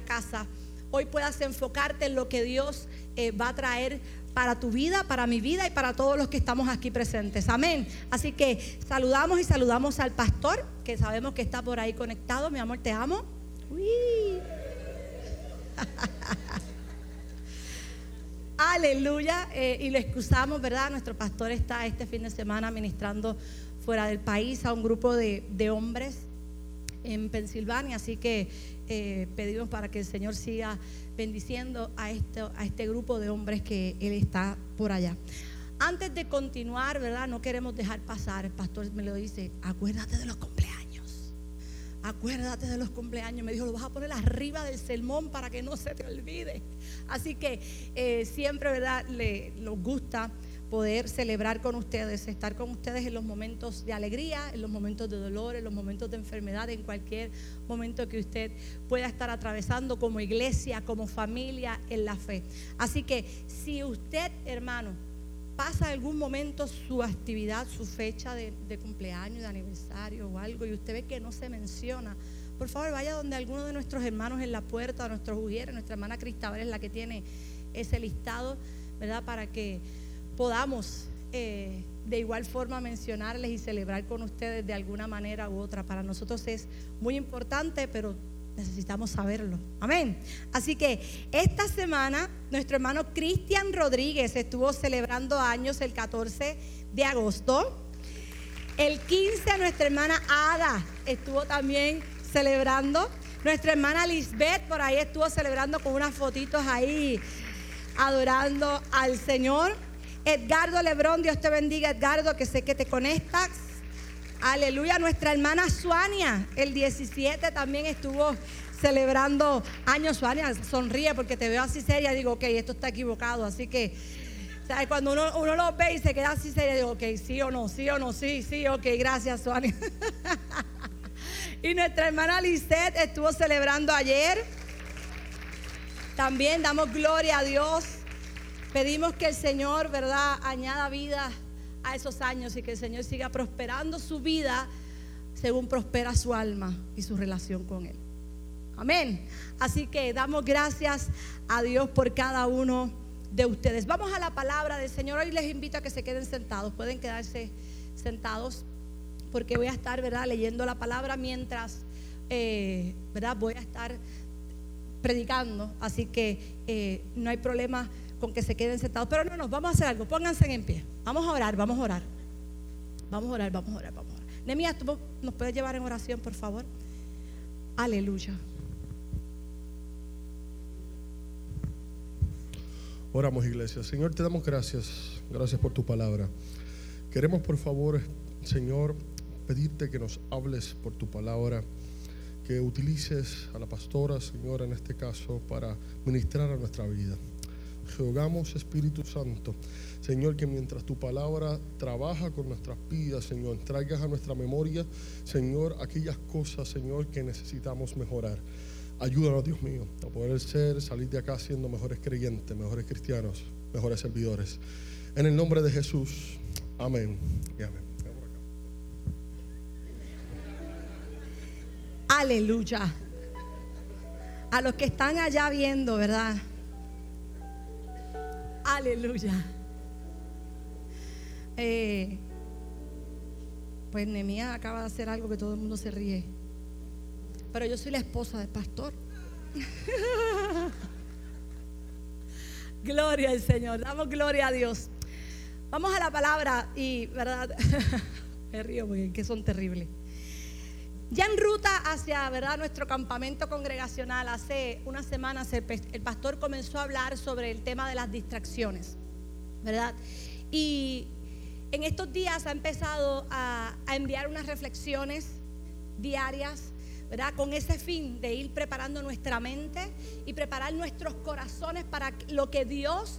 casa, hoy puedas enfocarte en lo que Dios eh, va a traer para tu vida, para mi vida y para todos los que estamos aquí presentes. Amén. Así que saludamos y saludamos al pastor, que sabemos que está por ahí conectado. Mi amor, te amo. Aleluya. Eh, y lo excusamos, ¿verdad? Nuestro pastor está este fin de semana ministrando fuera del país a un grupo de, hombres en Pensilvania. Así que eh, pedimos para que el Señor siga bendiciendo a este, a este grupo de hombres que Él está por allá. Antes de continuar, ¿verdad? No queremos dejar pasar, el pastor me lo dice, acuérdate de los cumpleaños. Acuérdate de los cumpleaños. Me dijo, lo vas a poner arriba del sermón para que no se te olvide. Así que eh, siempre, ¿verdad? Le, nos gusta poder celebrar con ustedes, estar con ustedes en los momentos de alegría, en los momentos de dolor, en los momentos de enfermedad, en cualquier momento que usted pueda estar atravesando como iglesia, como familia en la fe. Así que si usted, hermano, pasa algún momento su actividad, su fecha de, cumpleaños, de aniversario o algo, y usted ve que no se menciona, por favor vaya donde alguno de nuestros hermanos en la puerta, nuestros ujieres, nuestra hermana Cristabel es la que tiene ese listado, ¿verdad? Para que podamos eh, de igual forma mencionarles y celebrar con ustedes de alguna manera u otra. Para nosotros es muy importante, pero necesitamos saberlo. Amén. Así que esta semana nuestro hermano Cristian Rodríguez estuvo celebrando años el 14 de agosto. El 15 nuestra hermana Ada estuvo también celebrando. Nuestra hermana Lisbeth por ahí estuvo celebrando con unas fotitos ahí adorando al Señor. Edgardo Lebrón, Dios te bendiga, Edgardo, que sé que te conectas. Aleluya, nuestra hermana Suania, el 17 también estuvo celebrando años. Suania sonríe porque te veo así seria. Digo, ok, esto está equivocado. Así que, ¿sabes? cuando uno, uno lo ve y se queda así seria, digo, ok, sí o no, sí o no, sí, sí, ok, gracias, Suania. y nuestra hermana Lisette estuvo celebrando ayer. También damos gloria a Dios Pedimos que el Señor, ¿verdad?, añada vida a esos años y que el Señor siga prosperando su vida según prospera su alma y su relación con Él. Amén. Así que damos gracias a Dios por cada uno de ustedes. Vamos a la palabra del Señor. Hoy les invito a que se queden sentados. Pueden quedarse sentados porque voy a estar, ¿verdad?, leyendo la palabra mientras, eh, ¿verdad?, voy a estar predicando. Así que eh, no hay problema con que se queden sentados. Pero no, no, vamos a hacer algo. Pónganse en pie. Vamos a orar, vamos a orar. Vamos a orar, vamos a orar, vamos a orar. Nemías, ¿tú nos puedes llevar en oración, por favor? Aleluya. Oramos, iglesia. Señor, te damos gracias. Gracias por tu palabra. Queremos, por favor, Señor, pedirte que nos hables por tu palabra, que utilices a la pastora, Señor, en este caso, para ministrar a nuestra vida rogamos, Espíritu Santo, Señor, que mientras tu palabra trabaja con nuestras vidas, Señor, traigas a nuestra memoria, Señor, aquellas cosas, Señor, que necesitamos mejorar. Ayúdanos, Dios mío, a poder ser, salir de acá siendo mejores creyentes, mejores cristianos, mejores servidores. En el nombre de Jesús, amén y amén. Aleluya. A los que están allá viendo, ¿verdad? Aleluya. Eh, pues Nemía acaba de hacer algo que todo el mundo se ríe. Pero yo soy la esposa del pastor. gloria al Señor. Damos gloria a Dios. Vamos a la palabra y, ¿verdad? Me río porque que son terribles. Ya en ruta hacia ¿verdad? nuestro campamento congregacional, hace unas semanas el, pastor comenzó a hablar sobre el tema de las distracciones, ¿verdad? Y en estos días ha empezado a, a enviar unas reflexiones diarias, ¿verdad? Con ese fin de ir preparando nuestra mente y preparar nuestros corazones para lo que Dios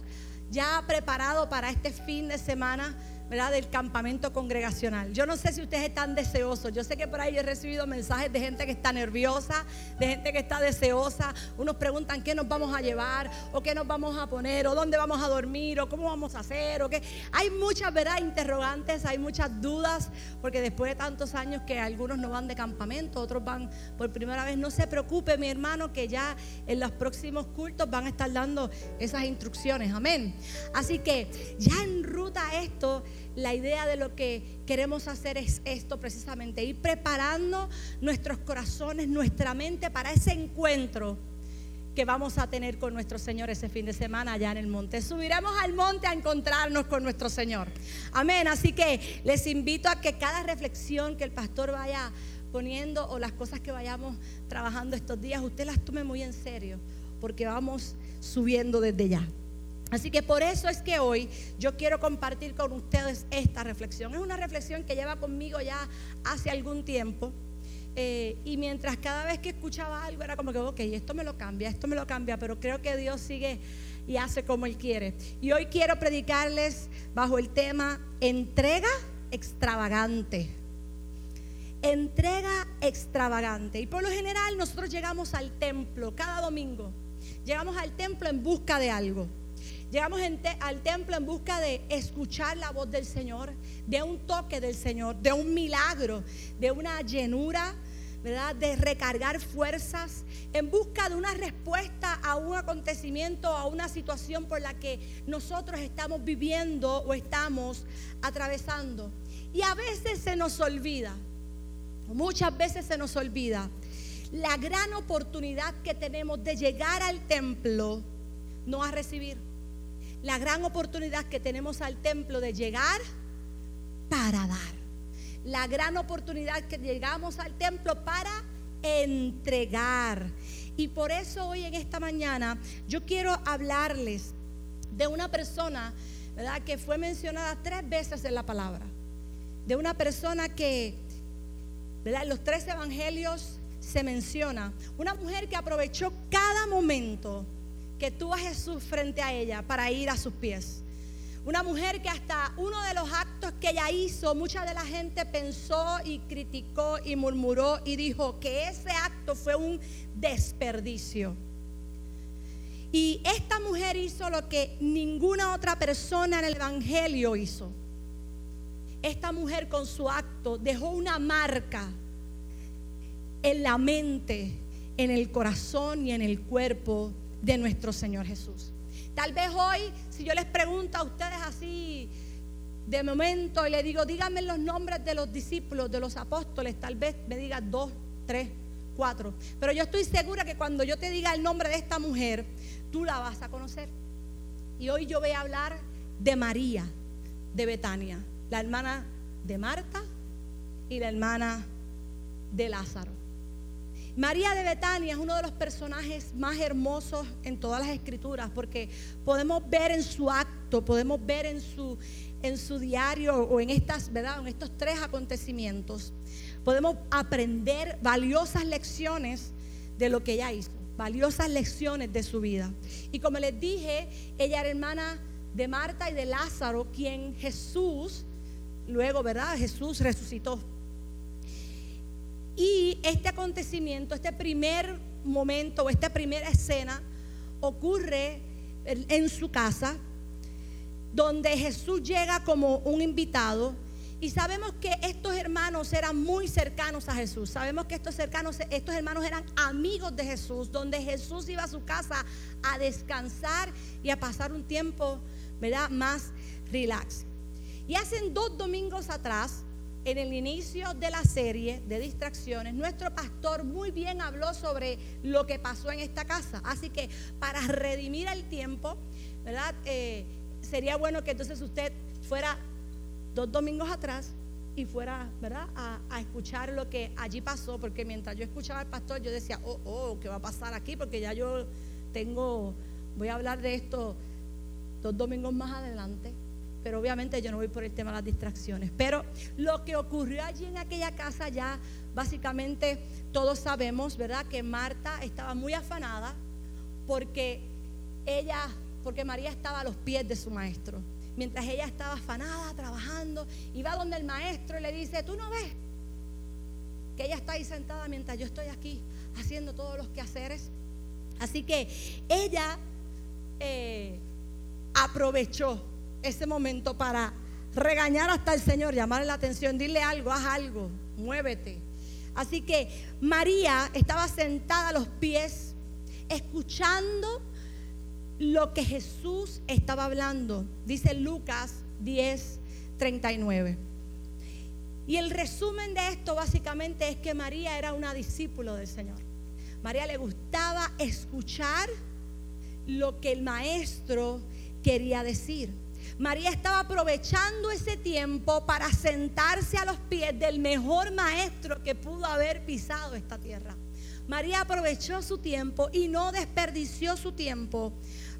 ya ha preparado para este fin de semana del campamento congregacional. Yo no sé si ustedes están deseosos. Yo sé que por ahí yo he recibido mensajes de gente que está nerviosa, de gente que está deseosa. Unos preguntan qué nos vamos a llevar, o qué nos vamos a poner, o dónde vamos a dormir, o cómo vamos a hacer, o qué. Hay muchas, ¿verdad? Interrogantes, hay muchas dudas, porque después de tantos años que algunos no van de campamento, otros van por primera vez. No se preocupe, mi hermano, que ya en los próximos cultos van a estar dando esas instrucciones. Amén. Así que ya en ruta esto, la idea de lo que queremos hacer es esto precisamente, ir preparando nuestros corazones, nuestra mente para ese encuentro que vamos a tener con nuestro Señor ese fin de semana allá en el monte. Subiremos al monte a encontrarnos con nuestro Señor. Amén. Así que les invito a que cada reflexión que el pastor vaya poniendo o las cosas que vayamos trabajando estos días, usted las tome muy en serio, porque vamos subiendo desde ya. Así que por eso es que hoy yo quiero compartir con ustedes esta reflexión. Es una reflexión que lleva conmigo ya hace algún tiempo. Eh, y mientras cada vez que escuchaba algo era como que, ok, esto me lo cambia, esto me lo cambia, pero creo que Dios sigue y hace como Él quiere. Y hoy quiero predicarles bajo el tema entrega extravagante. Entrega extravagante. Y por lo general nosotros llegamos al templo cada domingo. Llegamos al templo en busca de algo. Llegamos al templo en busca de escuchar la voz del Señor, de un toque del Señor, de un milagro, de una llenura, ¿verdad? De recargar fuerzas, en busca de una respuesta a un acontecimiento, a una situación por la que nosotros estamos viviendo o estamos atravesando. Y a veces se nos olvida, muchas veces se nos olvida la gran oportunidad que tenemos de llegar al templo, no a recibir la gran oportunidad que tenemos al templo de llegar para dar. La gran oportunidad que llegamos al templo para entregar. Y por eso hoy en esta mañana yo quiero hablarles de una persona, ¿verdad? Que fue mencionada tres veces en la palabra. De una persona que, ¿verdad? En los tres evangelios se menciona. Una mujer que aprovechó cada momento que tuvo a Jesús frente a ella para ir a sus pies. Una mujer que hasta uno de los actos que ella hizo, mucha de la gente pensó y criticó y murmuró y dijo que ese acto fue un desperdicio. Y esta mujer hizo lo que ninguna otra persona en el Evangelio hizo. Esta mujer con su acto dejó una marca en la mente, en el corazón y en el cuerpo de nuestro Señor Jesús. Tal vez hoy, si yo les pregunto a ustedes así de momento y le digo, díganme los nombres de los discípulos, de los apóstoles, tal vez me digan dos, tres, cuatro. Pero yo estoy segura que cuando yo te diga el nombre de esta mujer, tú la vas a conocer. Y hoy yo voy a hablar de María de Betania, la hermana de Marta y la hermana de Lázaro. María de Betania es uno de los personajes más hermosos en todas las escrituras porque podemos ver en su acto, podemos ver en su, en su diario o en, estas, ¿verdad? en estos tres acontecimientos, podemos aprender valiosas lecciones de lo que ella hizo, valiosas lecciones de su vida. Y como les dije, ella era hermana de Marta y de Lázaro, quien Jesús, luego, ¿verdad? Jesús resucitó. Y este acontecimiento, este primer momento o esta primera escena ocurre en su casa, donde Jesús llega como un invitado. Y sabemos que estos hermanos eran muy cercanos a Jesús. Sabemos que estos, cercanos, estos hermanos eran amigos de Jesús, donde Jesús iba a su casa a descansar y a pasar un tiempo, ¿verdad? Más relax. Y hacen dos domingos atrás, en el inicio de la serie de distracciones, nuestro pastor muy bien habló sobre lo que pasó en esta casa. Así que para redimir el tiempo, ¿verdad? Eh, sería bueno que entonces usted fuera dos domingos atrás y fuera, ¿verdad? A, a, escuchar lo que allí pasó, porque mientras yo escuchaba al pastor, yo decía, oh, oh, ¿qué va a pasar aquí? Porque ya yo tengo, voy a hablar de esto dos domingos más adelante pero obviamente yo no voy por el tema de las distracciones. Pero lo que ocurrió allí en aquella casa ya básicamente todos sabemos, ¿verdad? Que Marta estaba muy afanada porque ella, porque María estaba a los pies de su maestro. mientras ella estaba afanada, trabajando, va donde el maestro y le dice, tú no ves que ella está ahí sentada mientras yo estoy aquí haciendo todos los quehaceres. Así que ella eh, aprovechó ese momento para regañar hasta el Señor, llamarle la atención, dile algo, haz algo, muévete. Así que María estaba sentada a los pies, escuchando lo que Jesús estaba hablando. Dice Lucas 10, 39. Y el resumen de esto básicamente es que María era una discípulo del Señor. María le gustaba escuchar lo que el maestro quería decir. María estaba aprovechando ese tiempo para sentarse a los pies del mejor maestro que pudo haber pisado esta tierra. María aprovechó su tiempo y no desperdició su tiempo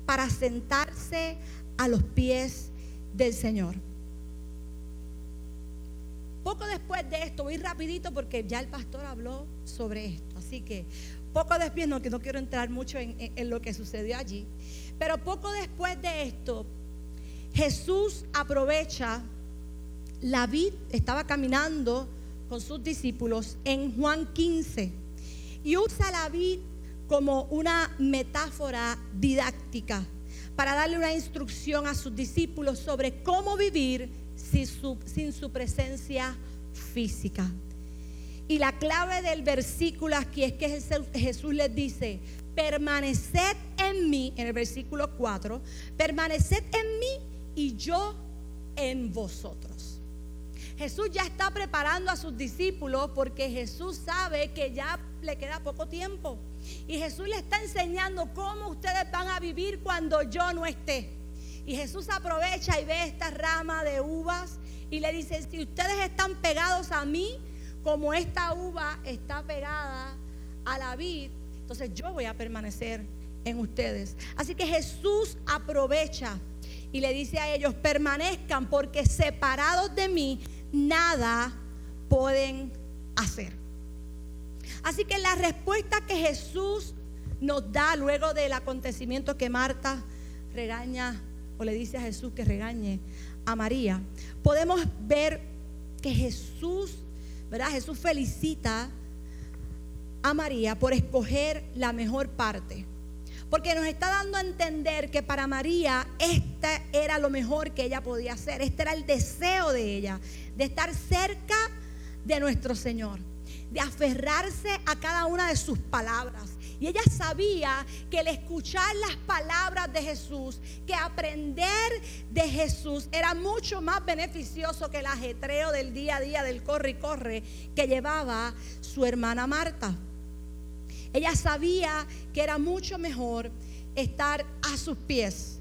para sentarse a los pies del Señor. Poco después de esto, voy rapidito porque ya el pastor habló sobre esto. Así que poco después, no, que no quiero entrar mucho en, en lo que sucedió allí, pero poco después de esto, Jesús aprovecha la vid, estaba caminando con sus discípulos en Juan 15 y usa la vid como una metáfora didáctica para darle una instrucción a sus discípulos sobre cómo vivir sin su, presencia física. Y la clave del versículo aquí es que Jesús les dice, permaneced en mí, en el versículo 4, permaneced en mí y yo en vosotros. Jesús ya está preparando a sus discípulos porque Jesús sabe que ya le queda poco tiempo. Y Jesús le está enseñando cómo ustedes van a vivir cuando yo no esté. Y Jesús aprovecha y ve esta rama de uvas y le dice, si ustedes están pegados a mí, como esta uva está pegada a la vid, entonces yo voy a permanecer en ustedes. Así que Jesús aprovecha y le dice a ellos, permanezcan porque separados de mí nada pueden hacer. Así que la respuesta que Jesús nos da luego del acontecimiento que Marta regaña o le dice a Jesús que regañe a María, podemos ver que Jesús, ¿verdad? Jesús felicita a María por escoger la mejor parte. Porque nos está dando a entender que para María este era lo mejor que ella podía hacer. Este era el deseo de ella, de estar cerca de nuestro Señor, de aferrarse a cada una de sus palabras. Y ella sabía que el escuchar las palabras de Jesús, que aprender de Jesús era mucho más beneficioso que el ajetreo del día a día, del corre y corre que llevaba su hermana Marta. Ella sabía que era mucho mejor estar a sus pies,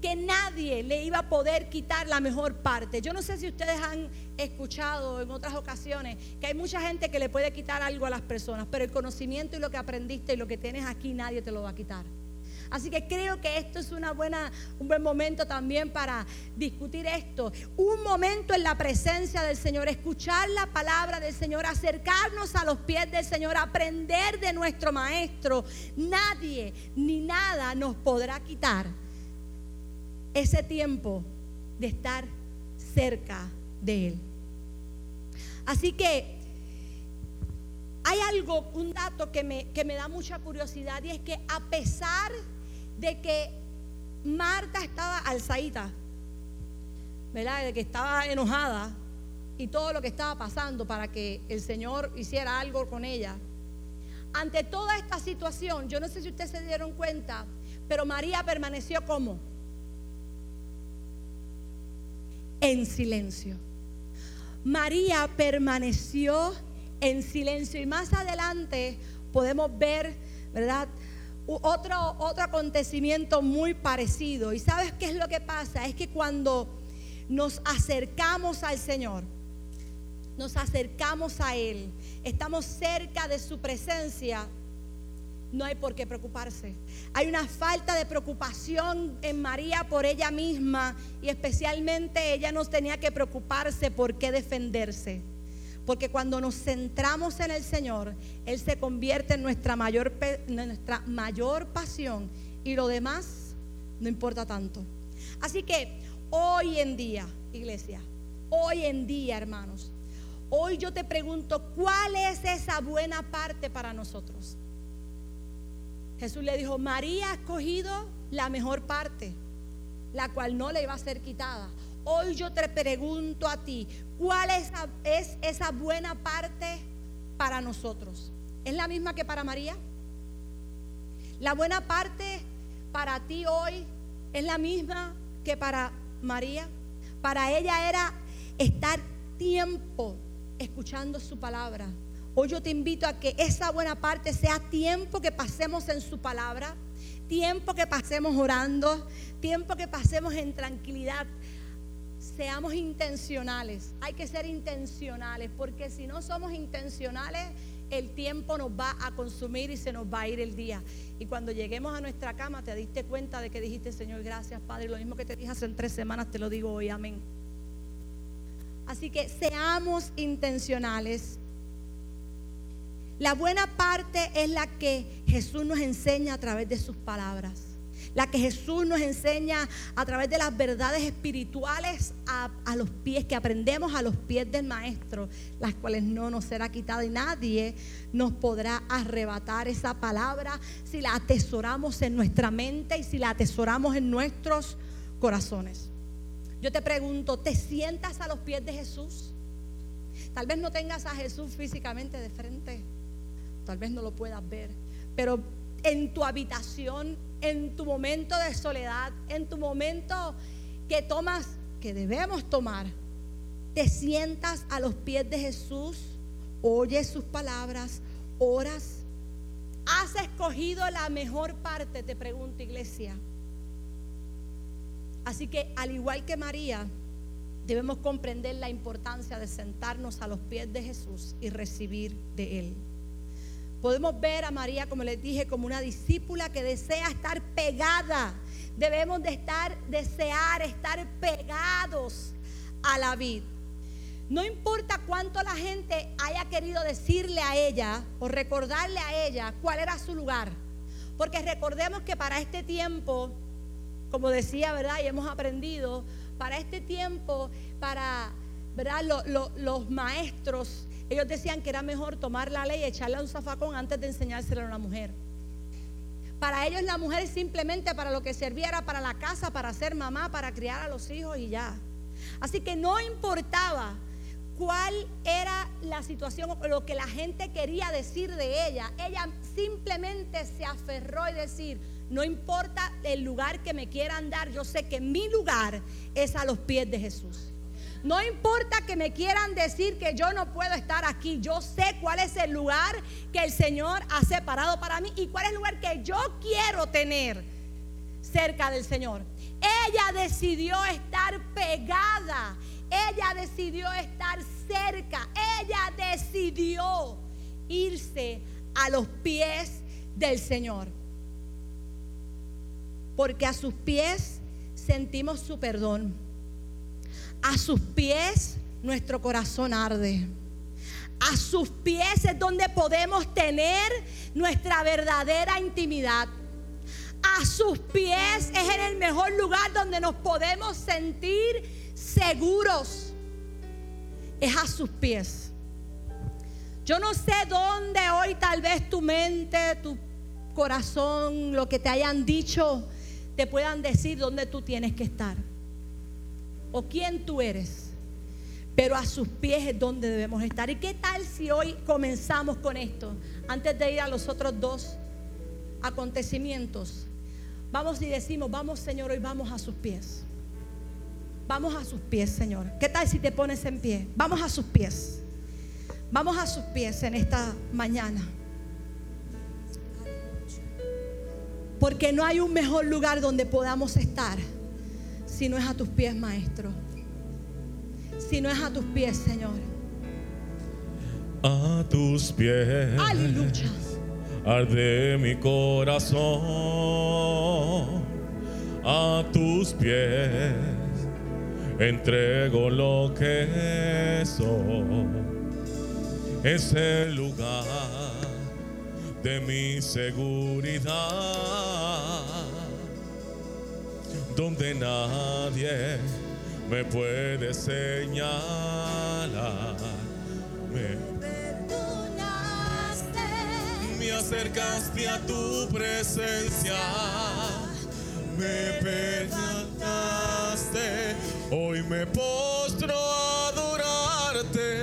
que nadie le iba a poder quitar la mejor parte. Yo no sé si ustedes han escuchado en otras ocasiones que hay mucha gente que le puede quitar algo a las personas, pero el conocimiento y lo que aprendiste y lo que tienes aquí nadie te lo va a quitar. Así que creo que esto es una buena, un buen momento también para discutir esto. Un momento en la presencia del Señor, escuchar la palabra del Señor, acercarnos a los pies del Señor, aprender de nuestro Maestro. Nadie ni nada nos podrá quitar ese tiempo de estar cerca de Él. Así que hay algo, un dato que me, que me da mucha curiosidad y es que a pesar de que Marta estaba alzadita, ¿verdad? De que estaba enojada y todo lo que estaba pasando para que el Señor hiciera algo con ella. Ante toda esta situación, yo no sé si ustedes se dieron cuenta, pero María permaneció como en silencio. María permaneció en silencio y más adelante podemos ver, ¿verdad? Otro, otro acontecimiento muy parecido. ¿Y sabes qué es lo que pasa? Es que cuando nos acercamos al Señor, nos acercamos a Él, estamos cerca de su presencia, no hay por qué preocuparse. Hay una falta de preocupación en María por ella misma y especialmente ella no tenía que preocuparse por qué defenderse. Porque cuando nos centramos en el Señor, Él se convierte en nuestra mayor, nuestra mayor pasión y lo demás no importa tanto. Así que hoy en día, iglesia, hoy en día, hermanos, hoy yo te pregunto, ¿cuál es esa buena parte para nosotros? Jesús le dijo, María ha escogido la mejor parte, la cual no le iba a ser quitada. Hoy yo te pregunto a ti, ¿cuál es, es esa buena parte para nosotros? ¿Es la misma que para María? La buena parte para ti hoy es la misma que para María. Para ella era estar tiempo escuchando su palabra. Hoy yo te invito a que esa buena parte sea tiempo que pasemos en su palabra, tiempo que pasemos orando, tiempo que pasemos en tranquilidad. Seamos intencionales, hay que ser intencionales, porque si no somos intencionales, el tiempo nos va a consumir y se nos va a ir el día. Y cuando lleguemos a nuestra cama, te diste cuenta de que dijiste, Señor, gracias, Padre. Lo mismo que te dije hace tres semanas, te lo digo hoy, amén. Así que seamos intencionales. La buena parte es la que Jesús nos enseña a través de sus palabras la que Jesús nos enseña a través de las verdades espirituales a, los pies, que aprendemos a los pies del Maestro, las cuales no nos será quitada y nadie nos podrá arrebatar esa palabra si la atesoramos en nuestra mente y si la atesoramos en nuestros corazones. Yo te pregunto, ¿te sientas a los pies de Jesús? Tal vez no tengas a Jesús físicamente de frente, tal vez no lo puedas ver, pero en tu habitación en tu momento de soledad, en tu momento que tomas, que debemos tomar, te sientas a los pies de Jesús, oyes sus palabras, oras. ¿Has escogido la mejor parte? Te pregunto, iglesia. Así que al igual que María, debemos comprender la importancia de sentarnos a los pies de Jesús y recibir de Él. Podemos ver a María, como les dije, como una discípula que desea estar pegada. Debemos de estar, desear estar pegados a la vid. No importa cuánto la gente haya querido decirle a ella o recordarle a ella cuál era su lugar. Porque recordemos que para este tiempo, como decía, ¿verdad? Y hemos aprendido, para este tiempo, para, ¿verdad? los maestros ellos decían que era mejor tomar la ley y echarla a un zafacón antes de enseñársela a una mujer. Para ellos la mujer simplemente para lo que servía era para la casa, para ser mamá, para criar a los hijos y ya. Así que no importaba cuál era la situación o lo que la gente quería decir de ella. Ella simplemente se aferró y decir, no importa el lugar que me quieran dar, yo sé que mi lugar es a los pies de Jesús. No importa que me quieran decir que yo no puedo estar aquí. Yo sé cuál es el lugar que el Señor ha separado para mí y cuál es el lugar que yo quiero tener cerca del Señor. Ella decidió estar pegada. Ella decidió estar cerca. Ella decidió irse a los pies del Señor. Porque a sus pies sentimos su perdón a sus pies nuestro corazón arde. A sus pies es donde podemos tener nuestra verdadera intimidad. A sus pies es en el mejor lugar donde nos podemos sentir seguros. Es a sus pies. Yo no sé dónde hoy tal vez tu mente, tu corazón, lo que te hayan dicho, te puedan decir dónde tú tienes que estar o quién tú eres, pero a sus pies es donde debemos estar. ¿Y qué tal si hoy comenzamos con esto? Antes de ir a los otros dos acontecimientos, vamos y decimos, vamos Señor, hoy vamos a sus pies. Vamos a sus pies, Señor. ¿Qué tal si te pones en pie? Vamos a sus pies. Vamos a sus pies en esta mañana. Porque no hay un mejor lugar donde podamos estar si no es a tus pies, Maestro. Si no es a tus pies, Señor. A tus pies. Aleluya. Arde mi corazón. A tus pies. Entrego lo que soy. Es el lugar de mi seguridad donde nadie me puede señalar. Me perdonaste, me acercaste a tu presencia, me perdonaste, hoy me postro a adorarte.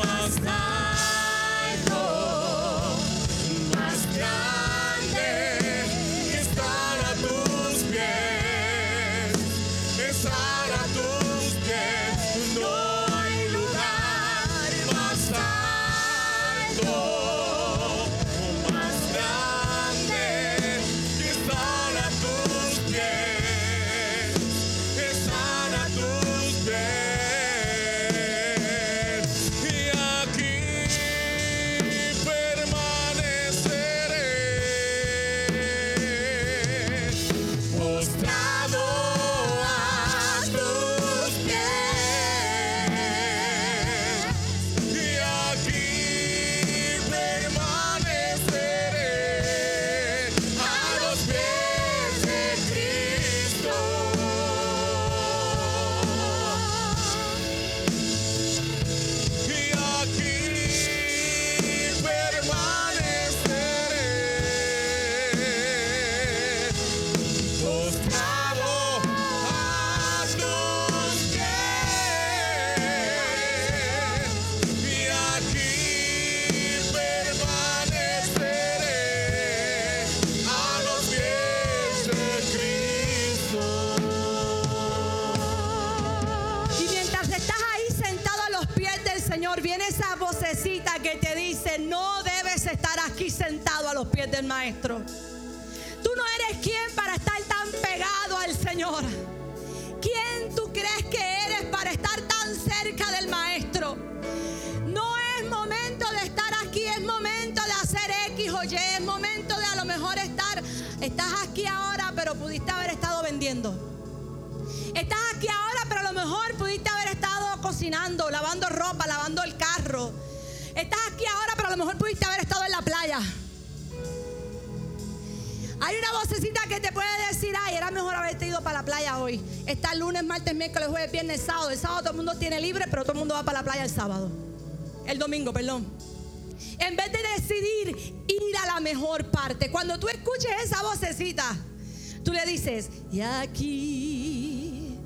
Was not. lunes, martes, miércoles, jueves, viernes, sábado. El sábado todo el mundo tiene libre, pero todo el mundo va para la playa el sábado. El domingo, perdón. En vez de decidir ir a la mejor parte, cuando tú escuches esa vocecita, tú le dices, y aquí.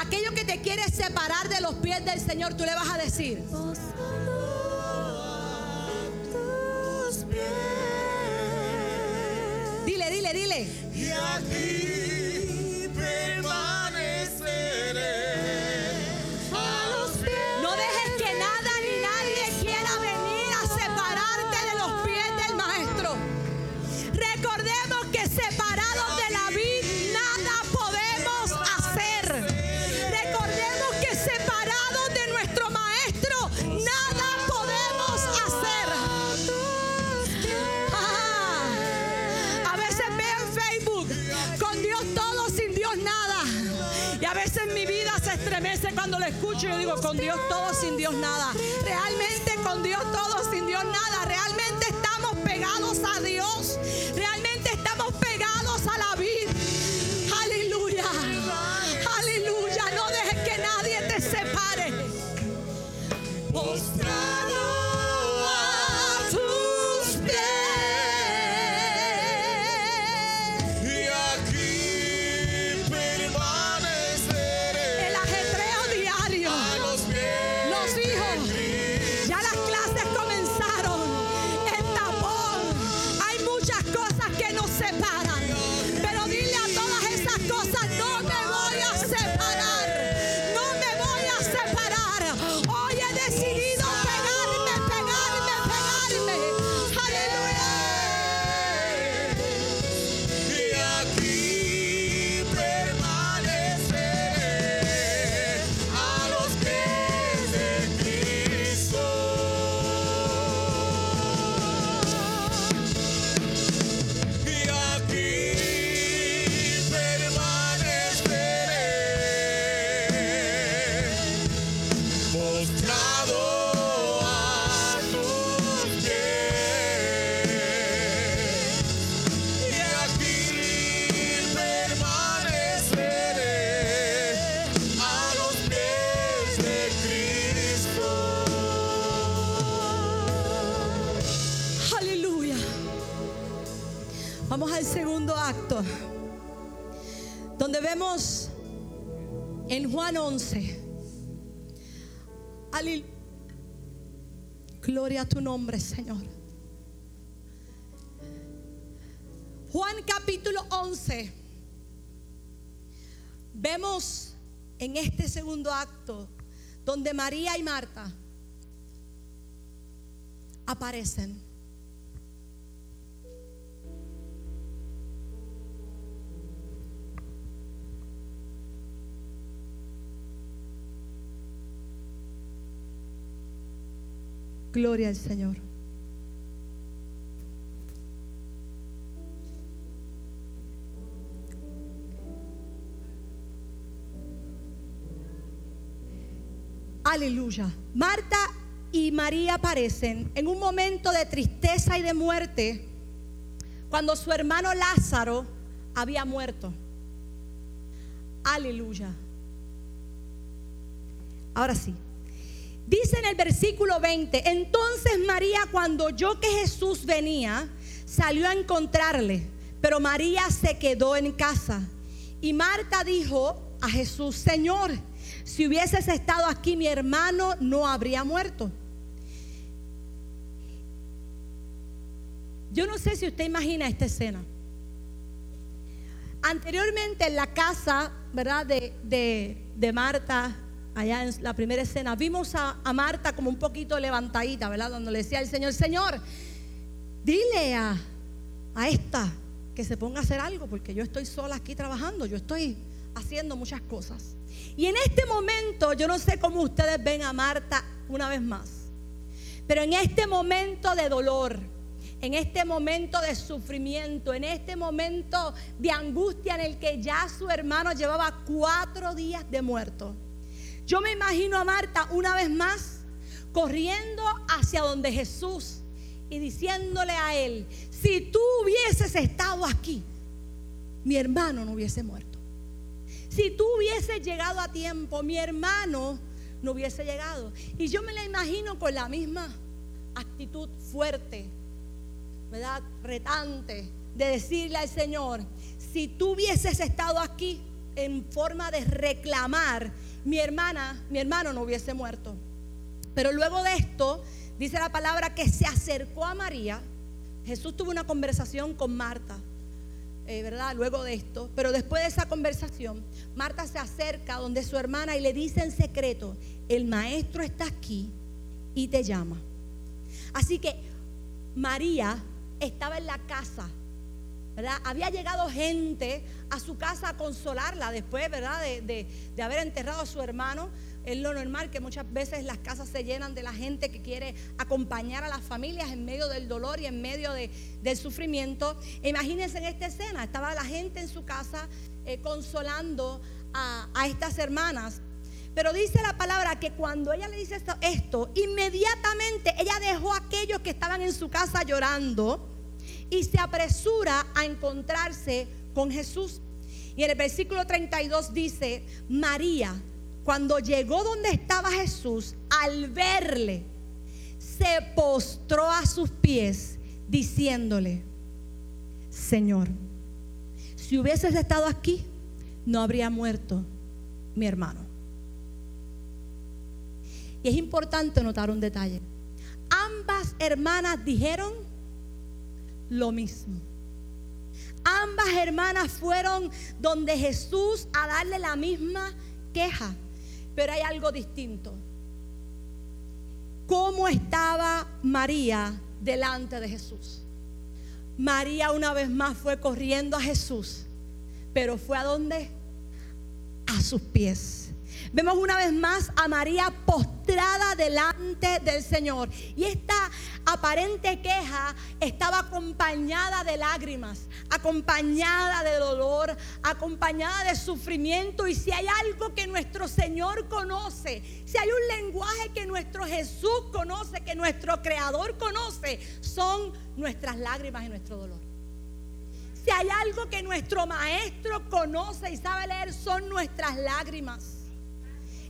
Aquello que te quiere separar de los pies del Señor, tú le vas a decir. Dile, dile, dile. Y aquí. Escucho y yo digo, con Dios todo, sin Dios nada. Realmente con Dios todo, sin Vamos al segundo acto. Donde vemos en Juan 11. Ale- Gloria a tu nombre, Señor. Juan capítulo 11. Vemos en este segundo acto donde María y Marta aparecen. Gloria al Señor. Aleluya. Marta y María aparecen en un momento de tristeza y de muerte cuando su hermano Lázaro había muerto. Aleluya. Ahora sí. Dice en el versículo 20, entonces María cuando oyó que Jesús venía, salió a encontrarle, pero María se quedó en casa. Y Marta dijo a Jesús, Señor, si hubieses estado aquí mi hermano no habría muerto. Yo no sé si usted imagina esta escena. Anteriormente en la casa, ¿verdad? De, de- de Marta, allá en la primera escena, vimos a, Marta como un poquito levantadita, ¿verdad? Donde le decía al Señor, Señor, dile a esta que se ponga a hacer algo, porque yo estoy sola aquí trabajando, yo estoy haciendo muchas cosas. Y en este momento, yo no sé cómo ustedes ven a Marta una vez más, pero en este momento de dolor, en este momento de sufrimiento, en este momento de angustia en el que ya su hermano llevaba cuatro días de muerto. Yo me imagino a Marta una vez más corriendo hacia donde Jesús y diciéndole a él, si tú hubieses estado aquí, mi hermano no hubiese muerto. Si tú hubieses llegado a tiempo, mi hermano no hubiese llegado. Y yo me la imagino con la misma actitud fuerte, ¿verdad? Retante, de decirle al Señor, si tú hubieses estado aquí en forma de reclamar, mi hermana, mi hermano no hubiese muerto. Pero luego de esto, dice la palabra que se acercó a María. Jesús tuvo una conversación con Marta, eh, ¿verdad? Luego de esto. Pero después de esa conversación, Marta se acerca donde su hermana y le dice en secreto, el maestro está aquí y te llama. Así que María estaba en la casa, Había llegado gente a su casa a consolarla después, ¿verdad? De, de- haber enterrado a su hermano. Es lo normal que muchas veces las casas se llenan de la gente que quiere acompañar a las familias en medio del dolor y en medio de- del sufrimiento. E imagínense en esta escena, estaba la gente en su casa eh, consolando a, a estas hermanas. Pero dice la palabra que cuando ella le dice esto, inmediatamente ella dejó a aquellos que estaban en su casa llorando y se apresura a encontrarse con Jesús. Y en el versículo 32 dice, María, cuando llegó donde estaba Jesús, al verle, se postró a sus pies diciéndole, Señor, si hubieses estado aquí, no habría muerto mi hermano. Y es importante notar un detalle. Ambas hermanas dijeron lo mismo. Ambas hermanas fueron donde Jesús a darle la misma queja. Pero hay algo distinto. ¿Cómo estaba María delante de Jesús? María una vez más fue corriendo a Jesús, pero fue a dónde? A sus pies. Vemos una vez más a María postrada delante del Señor. Y esta aparente queja estaba acompañada de lágrimas, acompañada de dolor, acompañada de sufrimiento. Y si hay algo que nuestro Señor conoce, si hay un lenguaje que nuestro Jesús conoce, que nuestro Creador conoce, son nuestras lágrimas y nuestro dolor. Si hay algo que nuestro Maestro conoce y sabe leer, son nuestras lágrimas.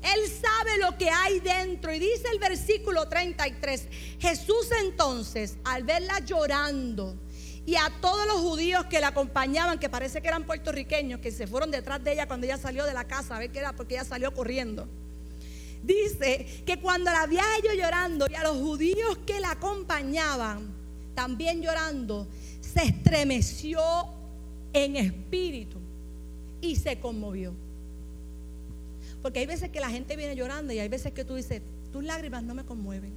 Él sabe lo que hay dentro. Y dice el versículo 33, Jesús entonces, al verla llorando, y a todos los judíos que la acompañaban, que parece que eran puertorriqueños, que se fueron detrás de ella cuando ella salió de la casa, a ver qué era, porque ella salió corriendo. Dice que cuando la había ellos llorando y a los judíos que la acompañaban, también llorando, se estremeció en espíritu y se conmovió. Porque hay veces que la gente viene llorando y hay veces que tú dices, tus lágrimas no me conmueven.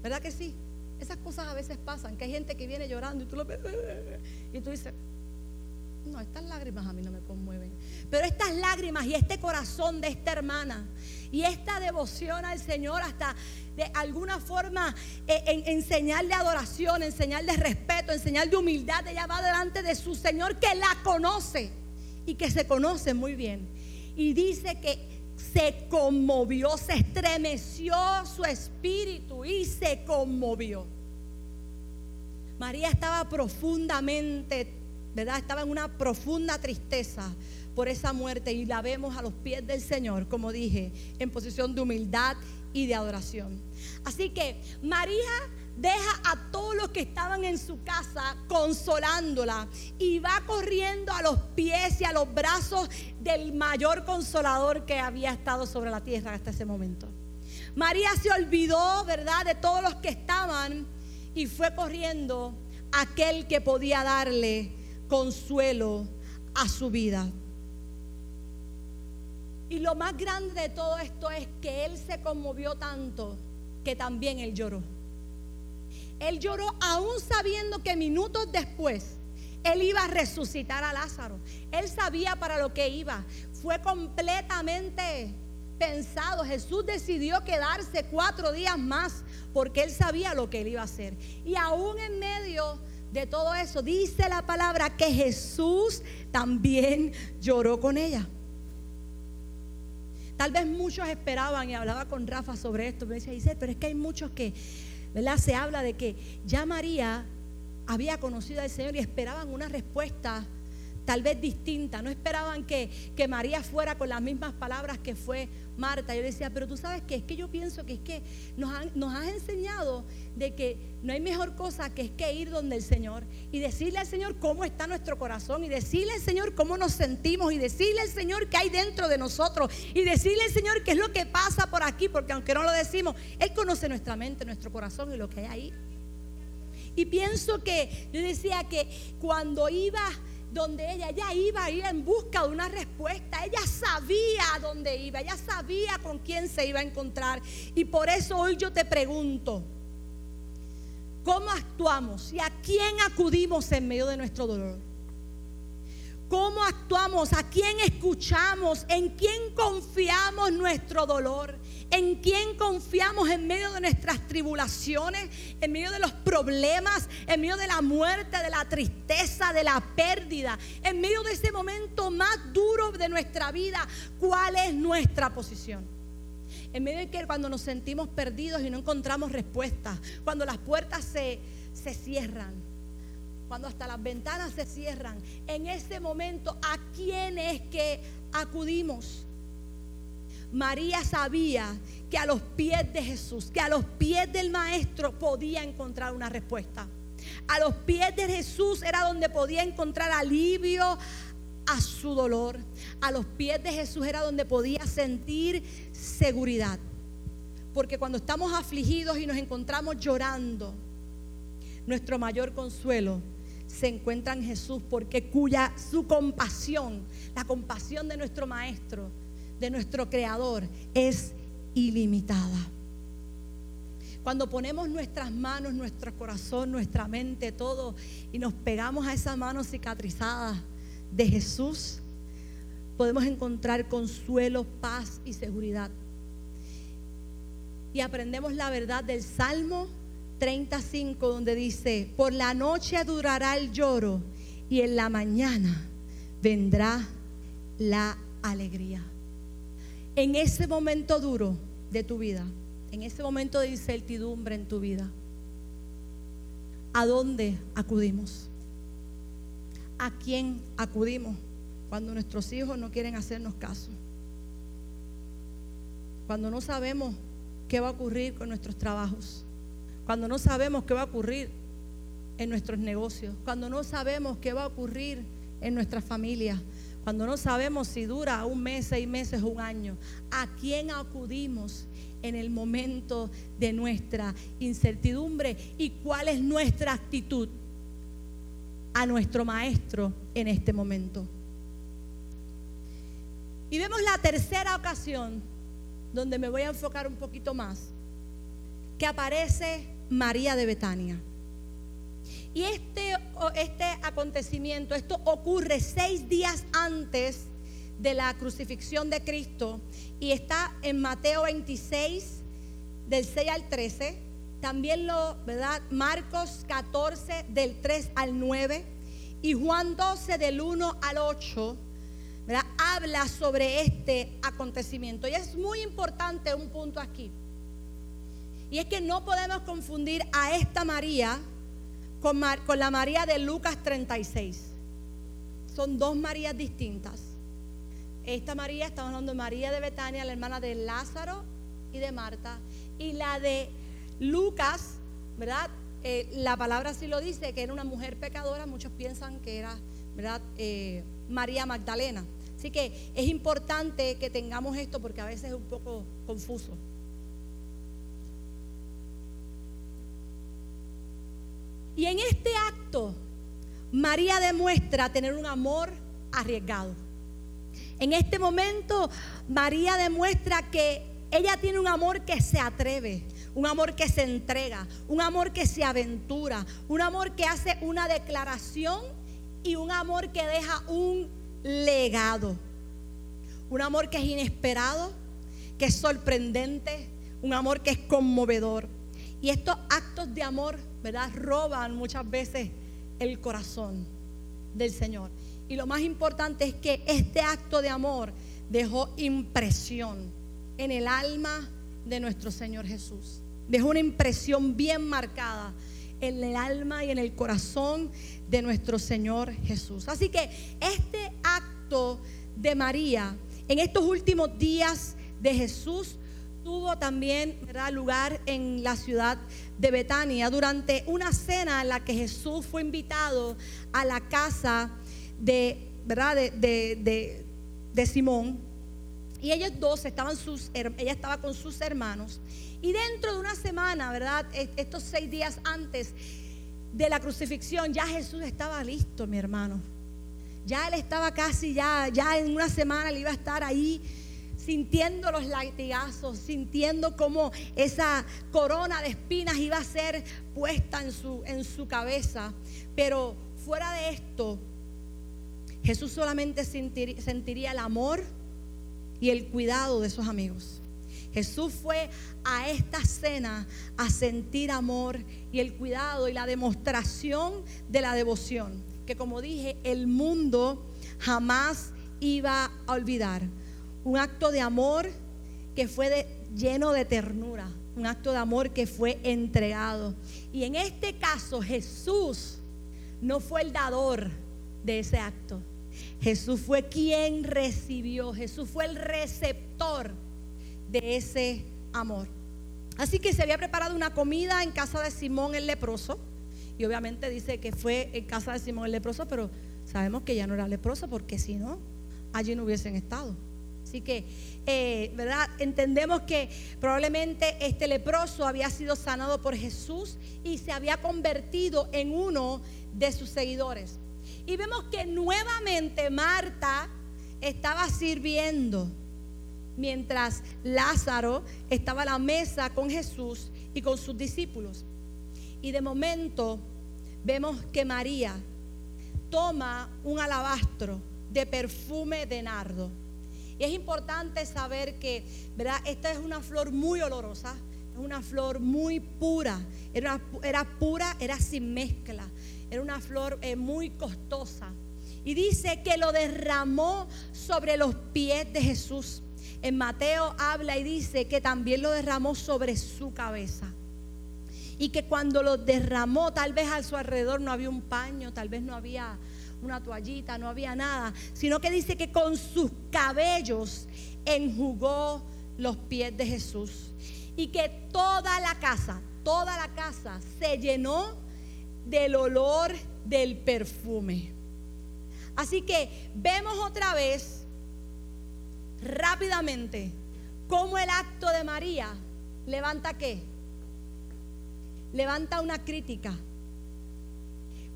¿Verdad que sí? Esas cosas a veces pasan, que hay gente que viene llorando y tú lo ves y tú dices, no, estas lágrimas a mí no me conmueven. Pero estas lágrimas y este corazón de esta hermana y esta devoción al Señor hasta de alguna forma eh, en, enseñarle adoración, enseñarle respeto, enseñarle humildad, ella va delante de su Señor que la conoce y que se conoce muy bien. Y dice que se conmovió, se estremeció su espíritu y se conmovió. María estaba profundamente, ¿verdad? Estaba en una profunda tristeza por esa muerte y la vemos a los pies del Señor, como dije, en posición de humildad y de adoración. Así que María deja a todos los que estaban en su casa consolándola y va corriendo a los pies y a los brazos del mayor consolador que había estado sobre la tierra hasta ese momento. María se olvidó, ¿verdad?, de todos los que estaban y fue corriendo a aquel que podía darle consuelo a su vida. Y lo más grande de todo esto es que él se conmovió tanto que también él lloró. Él lloró aún sabiendo que minutos después él iba a resucitar a Lázaro. Él sabía para lo que iba. Fue completamente pensado. Jesús decidió quedarse cuatro días más porque él sabía lo que él iba a hacer. Y aún en medio de todo eso, dice la palabra que Jesús también lloró con ella. Tal vez muchos esperaban y hablaba con Rafa sobre esto. Me decía, dice, pero es que hay muchos que ¿verdad? Se habla de que ya María había conocido al Señor y esperaban una respuesta tal vez distinta. No esperaban que, que, María fuera con las mismas palabras que fue Marta. Yo decía, pero tú sabes que es que yo pienso que es que nos, has enseñado de que no hay mejor cosa que es que ir donde el Señor y decirle al Señor cómo está nuestro corazón y decirle al Señor cómo nos sentimos y decirle al Señor qué hay dentro de nosotros y decirle al Señor qué es lo que pasa por aquí, porque aunque no lo decimos, Él conoce nuestra mente, nuestro corazón y lo que hay ahí. Y pienso que yo decía que cuando iba donde ella, ella iba a ir en busca de una respuesta. Ella sabía a dónde iba, ella sabía con quién se iba a encontrar. Y por eso hoy yo te pregunto, ¿cómo actuamos y a quién acudimos en medio de nuestro dolor? Cómo actuamos, a quién escuchamos, en quién confiamos nuestro dolor, en quién confiamos en medio de nuestras tribulaciones, en medio de los problemas, en medio de la muerte, de la tristeza, de la pérdida, en medio de ese momento más duro de nuestra vida, ¿cuál es nuestra posición? En medio de que cuando nos sentimos perdidos y no encontramos respuestas, cuando las puertas se, se cierran, cuando hasta las ventanas se cierran, en ese momento, ¿a quién es que acudimos? María sabía que a los pies de Jesús, que a los pies del Maestro podía encontrar una respuesta. A los pies de Jesús era donde podía encontrar alivio a su dolor. A los pies de Jesús era donde podía sentir seguridad. Porque cuando estamos afligidos y nos encontramos llorando, nuestro mayor consuelo se encuentra en Jesús porque cuya su compasión, la compasión de nuestro maestro, de nuestro creador es ilimitada. Cuando ponemos nuestras manos, nuestro corazón, nuestra mente, todo y nos pegamos a esa mano cicatrizada de Jesús, podemos encontrar consuelo, paz y seguridad. Y aprendemos la verdad del Salmo 35 donde dice, por la noche durará el lloro y en la mañana vendrá la alegría. En ese momento duro de tu vida, en ese momento de incertidumbre en tu vida, ¿a dónde acudimos? ¿A quién acudimos cuando nuestros hijos no quieren hacernos caso? Cuando no sabemos qué va a ocurrir con nuestros trabajos cuando no sabemos qué va a ocurrir en nuestros negocios, cuando no sabemos qué va a ocurrir en nuestras familias, cuando no sabemos si dura un mes, seis meses o un año, ¿a quién acudimos en el momento de nuestra incertidumbre y cuál es nuestra actitud a nuestro maestro en este momento? Y vemos la tercera ocasión donde me voy a enfocar un poquito más, que aparece María de Betania. Y este, este acontecimiento, esto ocurre seis días antes de la crucifixión de Cristo y está en Mateo 26, del 6 al 13. También lo, ¿verdad? Marcos 14, del 3 al 9. Y Juan 12, del 1 al 8. ¿verdad? Habla sobre este acontecimiento. Y es muy importante un punto aquí. Y es que no podemos confundir a esta María con, la María de Lucas 36. Son dos Marías distintas. Esta María, estamos hablando de María de Betania, la hermana de Lázaro y de Marta. Y la de Lucas, ¿verdad? Eh, la palabra sí lo dice, que era una mujer pecadora. Muchos piensan que era, ¿verdad? Eh, María Magdalena. Así que es importante que tengamos esto porque a veces es un poco confuso. Y en este acto, María demuestra tener un amor arriesgado. En este momento, María demuestra que ella tiene un amor que se atreve, un amor que se entrega, un amor que se aventura, un amor que hace una declaración y un amor que deja un legado. Un amor que es inesperado, que es sorprendente, un amor que es conmovedor. Y estos actos de amor ¿verdad? Roban muchas veces el corazón del Señor. Y lo más importante es que este acto de amor dejó impresión en el alma de nuestro Señor Jesús. Dejó una impresión bien marcada en el alma y en el corazón de nuestro Señor Jesús. Así que este acto de María en estos últimos días de Jesús tuvo también lugar en la ciudad de Betania durante una cena en la que Jesús fue invitado a la casa de, ¿verdad? de, de, Simón. Y ellos dos estaban sus, ella estaba con sus hermanos. Y dentro de una semana, ¿verdad? E, estos seis días antes de la crucifixión, ya Jesús estaba listo, mi hermano. Ya él estaba casi, ya, ya en una semana él iba a estar ahí sintiendo los latigazos, sintiendo cómo esa corona de espinas iba a ser puesta en su, en su cabeza. Pero fuera de esto, Jesús solamente sentiría el amor y el cuidado de esos amigos. Jesús fue a esta cena a sentir amor y el cuidado y la demostración de la devoción, que como dije, el mundo jamás iba a olvidar. Un acto de amor que fue lleno de ternura, un acto de amor que fue entregado. Y en este caso Jesús no fue el dador de ese acto. Jesús fue quien recibió, Jesús fue el receptor de ese amor. Así que se había preparado una comida en casa de Simón el leproso. Y obviamente dice que fue en casa de Simón el leproso, pero sabemos que ya no era leproso porque si no, allí no hubiesen estado. Así que, eh, ¿verdad? Entendemos que probablemente este leproso había sido sanado por Jesús y se había convertido en uno de sus seguidores. Y vemos que nuevamente Marta estaba sirviendo mientras Lázaro estaba a la mesa con Jesús y con sus discípulos. Y de momento vemos que María toma un alabastro de perfume de nardo. Y es importante saber que, ¿verdad? Esta es una flor muy olorosa, es una flor muy pura, era, pura, era sin mezcla, era una flor eh, muy costosa. Y dice que lo derramó sobre los pies de Jesús. En Mateo habla y dice que también lo derramó sobre su cabeza. Y que cuando lo derramó, tal vez a su alrededor no había un paño, tal vez no había una toallita, no había nada, sino que dice que con sus cabellos enjugó los pies de Jesús. Y que toda la casa, toda la casa se llenó del olor del perfume. Así que vemos otra vez rápidamente cómo el acto de María levanta qué? Levanta una crítica.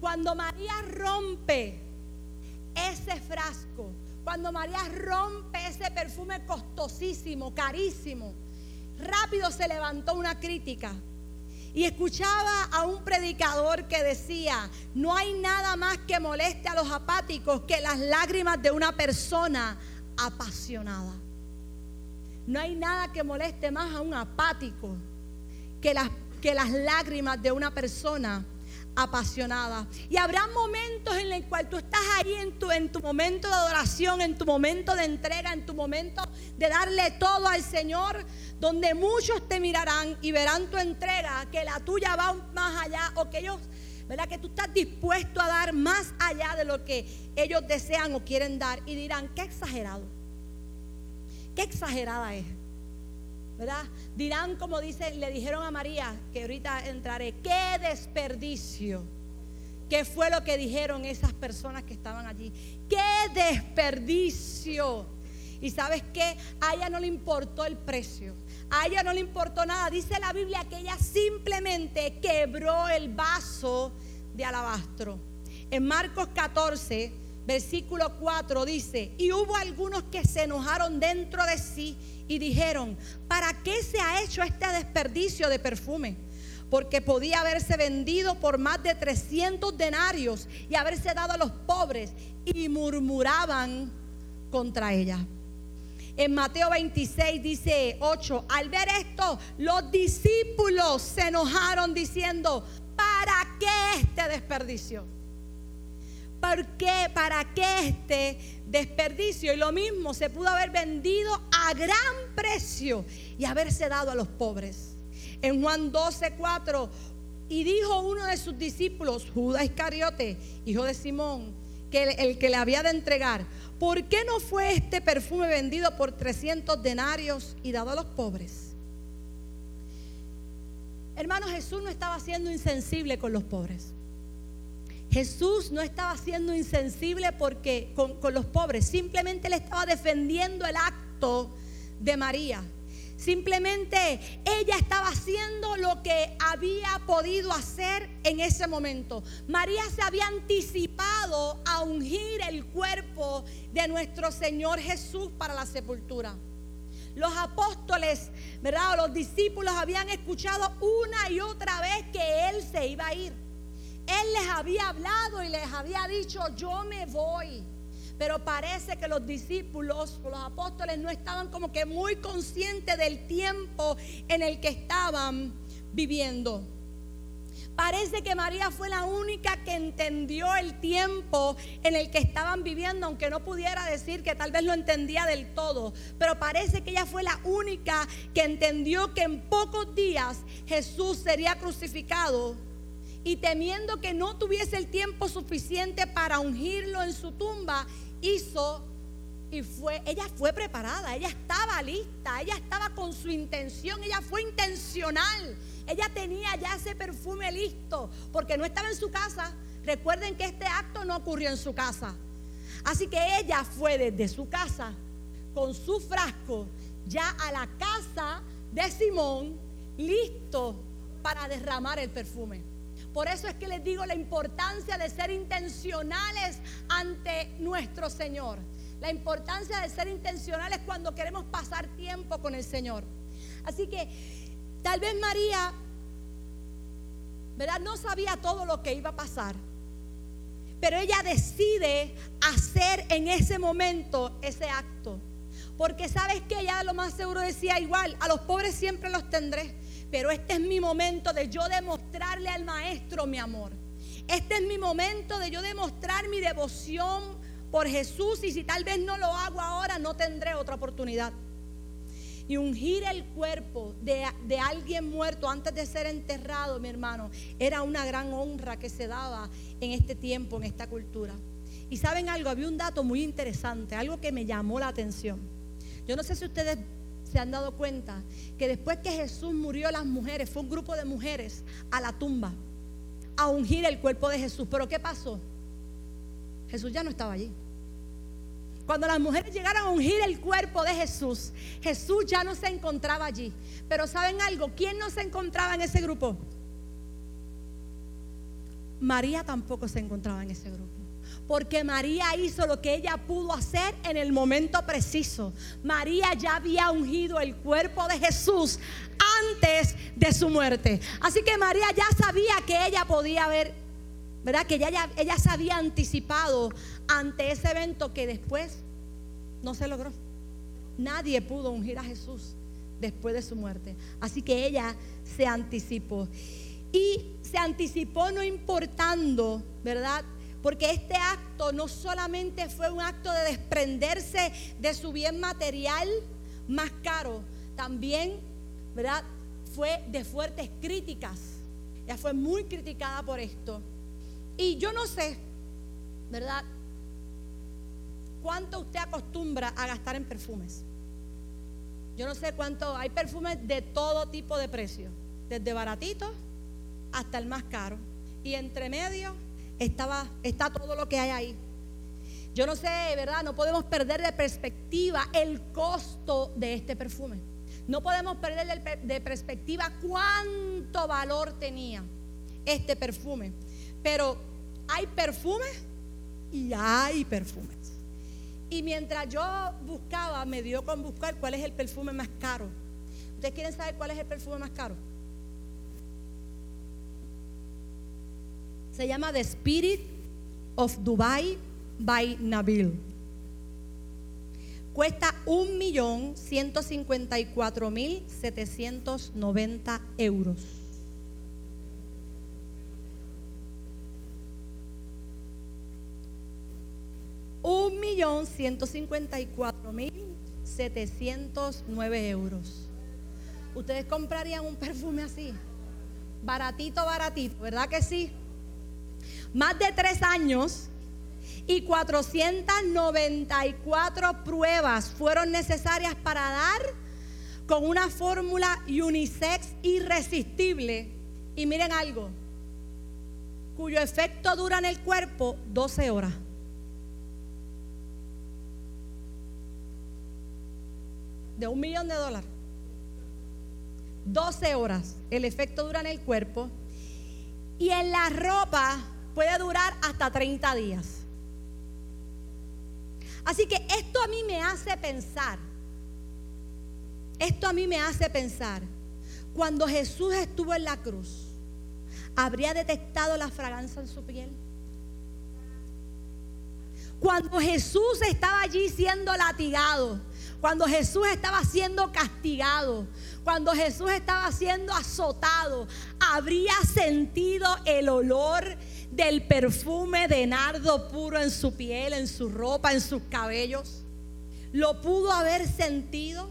Cuando María rompe ese frasco, cuando María rompe ese perfume costosísimo, carísimo, rápido se levantó una crítica. Y escuchaba a un predicador que decía, no hay nada más que moleste a los apáticos que las lágrimas de una persona apasionada. No hay nada que moleste más a un apático que las, que las lágrimas de una persona apasionada. Y habrá momentos en los cuales tú estás ahí en tu, en tu momento de adoración, en tu momento de entrega, en tu momento de darle todo al Señor, donde muchos te mirarán y verán tu entrega, que la tuya va más allá o que ellos, ¿verdad? Que tú estás dispuesto a dar más allá de lo que ellos desean o quieren dar y dirán, qué exagerado, qué exagerada es. ¿Verdad? Dirán como dice, le dijeron a María, que ahorita entraré, qué desperdicio. ¿Qué fue lo que dijeron esas personas que estaban allí? ¡Qué desperdicio! Y sabes qué? A ella no le importó el precio. A ella no le importó nada. Dice la Biblia que ella simplemente quebró el vaso de alabastro. En Marcos 14, versículo 4 dice, y hubo algunos que se enojaron dentro de sí y dijeron, ¿para qué se ha hecho este desperdicio de perfume? Porque podía haberse vendido por más de 300 denarios y haberse dado a los pobres y murmuraban contra ella. En Mateo 26 dice 8, al ver esto, los discípulos se enojaron diciendo, ¿para qué este desperdicio? ¿Por qué? ¿Para qué este desperdicio? Y lo mismo se pudo haber vendido a gran precio y haberse dado a los pobres. En Juan 12, 4, y dijo uno de sus discípulos, Judas Iscariote, hijo de Simón, que el, el, que le había de entregar, ¿por qué no fue este perfume vendido por 300 denarios y dado a los pobres? Hermano, Jesús no estaba siendo insensible con los pobres. Jesús no estaba siendo insensible porque con, los pobres, simplemente le estaba defendiendo el acto de María. Simplemente ella estaba haciendo lo que había podido hacer en ese momento. María se había anticipado a ungir el cuerpo de nuestro Señor Jesús para la sepultura. Los apóstoles, ¿verdad? Los discípulos habían escuchado una y otra vez que Él se iba a ir. Él les había hablado y les había dicho, yo me voy. Pero parece que los discípulos los apóstoles no estaban como que muy conscientes del tiempo en el que estaban viviendo. Parece que María fue la única que entendió el tiempo en el que estaban viviendo, aunque no pudiera decir que tal vez lo entendía del todo. Pero parece que ella fue la única que entendió que en pocos días Jesús sería crucificado. Y temiendo que no tuviese el tiempo suficiente para ungirlo en su tumba, hizo y fue, ella fue preparada, ella estaba lista, ella estaba con su intención, ella fue intencional. Ella tenía ya ese perfume listo, porque no estaba en su casa. Recuerden que este acto no ocurrió en su casa. Así que ella fue desde su casa con su frasco ya a la casa de Simón, listo para derramar el perfume. Por eso es que les digo la importancia de ser intencionales ante nuestro Señor. La importancia de ser intencionales cuando queremos pasar tiempo con el Señor. Así que Tal vez María, ¿verdad? No sabía todo lo que iba a pasar. Pero ella decide hacer en ese momento ese acto. Porque sabes que ella lo más seguro decía igual, a los pobres siempre los tendré. Pero este es mi momento de yo demostrarle al maestro mi amor. Este es mi momento de yo demostrar mi devoción por Jesús y si tal vez no lo hago ahora, no tendré otra oportunidad y ungir el cuerpo de, alguien muerto antes de ser enterrado, mi hermano, era una gran honra que se daba en este tiempo, en esta cultura. Y saben algo, había un dato muy interesante, algo que me llamó la atención. Yo no sé si ustedes se han dado cuenta que después que Jesús murió, las mujeres, fue un grupo de mujeres a la tumba a ungir el cuerpo de Jesús. Pero ¿qué pasó? Jesús ya no estaba allí. Cuando las mujeres llegaron a ungir el cuerpo de Jesús, Jesús ya no se encontraba allí. Pero ¿saben algo? ¿Quién no se encontraba en ese grupo? María tampoco se encontraba en ese grupo. Porque María hizo lo que ella pudo hacer en el momento preciso. María ya había ungido el cuerpo de Jesús antes de su muerte. Así que María ya sabía que ella podía ver, ¿verdad? Que ella, ella se había anticipado ante ese evento que después no se logró. Nadie pudo ungir a Jesús después de su muerte. Así que ella se anticipó. Y se anticipó no importando, ¿verdad? Porque este acto no solamente fue un acto de desprenderse de su bien material más caro, también, ¿verdad? Fue de fuertes críticas. Ella fue muy criticada por esto. Y yo no sé, ¿verdad? ¿Cuánto usted acostumbra a gastar en perfumes? Yo no sé cuánto, hay perfumes de todo tipo de precios, desde baratitos hasta el más caro. Y entre medio estaba, está todo lo que hay ahí. Yo no sé, ¿verdad? No podemos perder de perspectiva el costo de este perfume. No podemos perder de, perspectiva cuánto valor tenía este perfume. Pero hay perfumes y hay perfumes. Y mientras yo buscaba, me dio con buscar cuál es el perfume más caro. ¿Ustedes quieren saber cuál es el perfume más caro? Se llama The Spirit of Dubai by Nabil. Cuesta 1.154.790 euros. Un millón ciento cincuenta y cuatro mil setecientos nueve euros. ¿Ustedes comprarían un perfume así? Baratito, baratito, ¿verdad que sí? Más de tres años y 494 pruebas fueron necesarias para dar con una fórmula unisex irresistible. Y miren algo, cuyo efecto dura en el cuerpo 12 horas. de un millón de dólares. 12 horas. El efecto dura en el cuerpo. Y en la ropa puede durar hasta 30 días. Así que esto a mí me hace pensar. Esto a mí me hace pensar. Cuando Jesús estuvo en la cruz, ¿habría detectado la fragancia en su piel? Cuando Jesús estaba allí siendo latigado, cuando Jesús estaba siendo castigado, cuando Jesús estaba siendo azotado, habría sentido el olor del perfume de nardo puro en su piel, en su ropa, en sus cabellos. ¿Lo pudo haber sentido?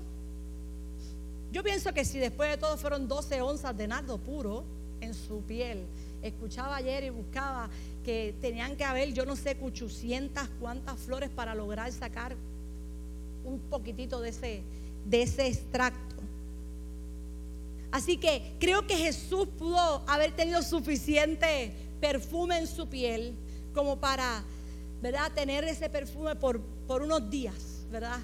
Yo pienso que si después de todo fueron 12 onzas de nardo puro en su piel, escuchaba ayer y buscaba que tenían que haber, yo no sé, 800 cuántas flores para lograr sacar un poquitito de ese, de ese extracto. Así que creo que Jesús pudo haber tenido suficiente perfume en su piel como para, ¿verdad? Tener ese perfume por, por unos días, ¿verdad?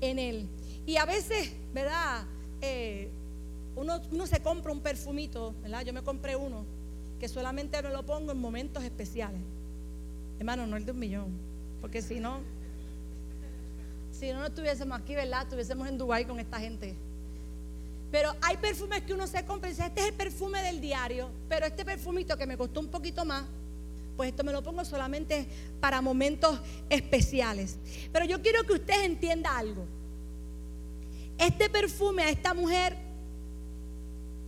En él. Y a veces, ¿verdad? Eh, uno, uno se compra un perfumito, ¿verdad? Yo me compré uno que solamente me lo pongo en momentos especiales. Hermano, no el de un millón, porque si no, si no, no estuviésemos aquí, ¿verdad? Estuviésemos en Dubái con esta gente. Pero hay perfumes que uno se compra y dice, este es el perfume del diario, pero este perfumito que me costó un poquito más, pues esto me lo pongo solamente para momentos especiales. Pero yo quiero que usted entienda algo. Este perfume a esta mujer,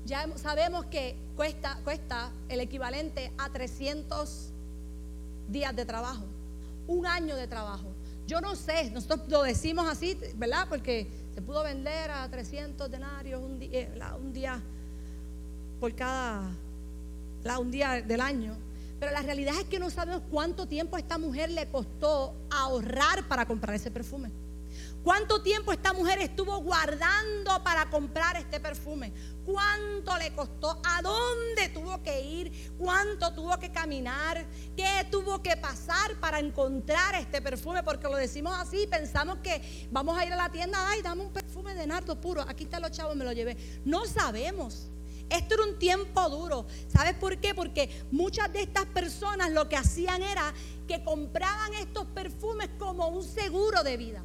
ya sabemos que cuesta, cuesta el equivalente a 300 días de trabajo, un año de trabajo. Yo no sé, nosotros lo decimos así, ¿verdad? Porque se pudo vender a 300 denarios eh, un día por cada, un día del año. Pero la realidad es que no sabemos cuánto tiempo a esta mujer le costó ahorrar para comprar ese perfume. ¿Cuánto tiempo esta mujer estuvo guardando para comprar este perfume? ¿Cuánto le costó? ¿A dónde tuvo que ir? ¿Cuánto tuvo que caminar? ¿Qué tuvo que pasar para encontrar este perfume? Porque lo decimos así, pensamos que vamos a ir a la tienda, ay, dame un perfume de nardo puro, aquí están los chavos, me lo llevé. No sabemos. Esto era un tiempo duro. ¿Sabes por qué? Porque muchas de estas personas lo que hacían era que compraban estos perfumes como un seguro de vida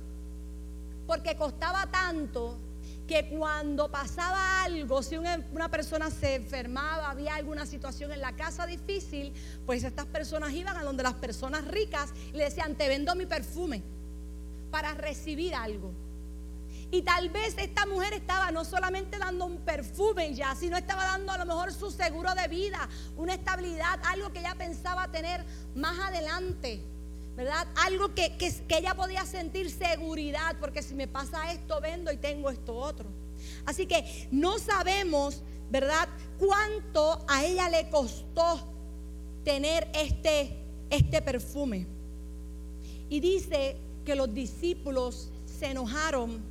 porque costaba tanto que cuando pasaba algo, si una, persona se enfermaba, había alguna situación en la casa difícil, pues estas personas iban a donde las personas ricas le decían, te vendo mi perfume para recibir algo. Y tal vez esta mujer estaba no solamente dando un perfume ya, sino estaba dando a lo mejor su seguro de vida, una estabilidad, algo que ella pensaba tener más adelante. ¿Verdad? Algo que, que, ella podía sentir seguridad, porque si me pasa esto, vendo y tengo esto otro. Así que no sabemos, ¿verdad? Cuánto a ella le costó tener este, este perfume. Y dice que los discípulos se enojaron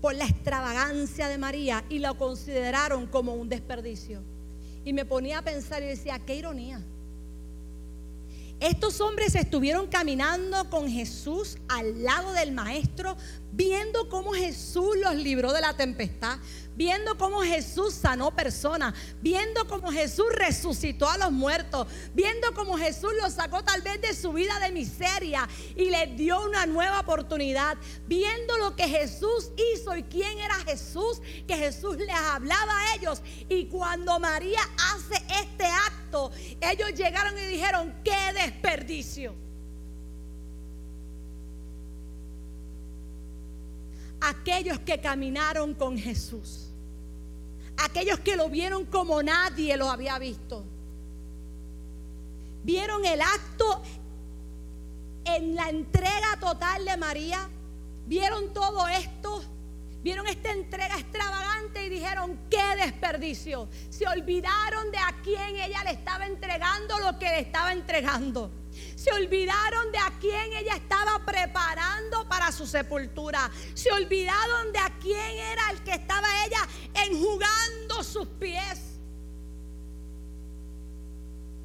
por la extravagancia de María y lo consideraron como un desperdicio. Y me ponía a pensar y decía, qué ironía. Estos hombres estuvieron caminando con Jesús al lado del maestro, viendo cómo Jesús los libró de la tempestad, viendo cómo Jesús sanó personas, viendo cómo Jesús resucitó a los muertos, viendo cómo Jesús los sacó tal vez de su vida de miseria y les dio una nueva oportunidad, viendo lo que Jesús hizo y quién era Jesús, que Jesús les hablaba a ellos. Y cuando María hace este acto, ellos llegaron y dijeron, qué desperdicio. Aquellos que caminaron con Jesús, aquellos que lo vieron como nadie lo había visto, vieron el acto en la entrega total de María, vieron todo esto, vieron esta entrega extravagante y dijeron, qué desperdicio. Se olvidaron de a quién ella le estaba entregando lo que le estaba entregando. Se olvidaron de a quién ella estaba preparando para su sepultura. Se olvidaron de a quién era el que estaba ella enjugando sus pies.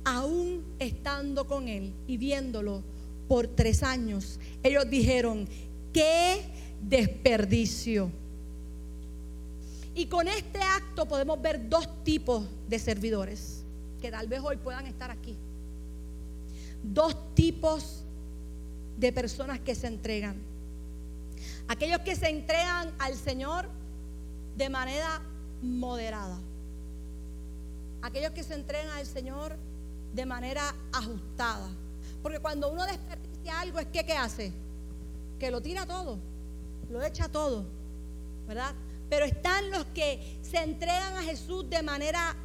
Aún estando con él y viéndolo por tres años, ellos dijeron, qué desperdicio. Y con este acto podemos ver dos tipos de servidores que tal vez hoy puedan estar aquí dos tipos de personas que se entregan. Aquellos que se entregan al Señor de manera moderada. Aquellos que se entregan al Señor de manera ajustada. Porque cuando uno desperdicia algo es que ¿qué hace? Que lo tira todo, lo echa todo, ¿verdad? Pero están los que se entregan a Jesús de manera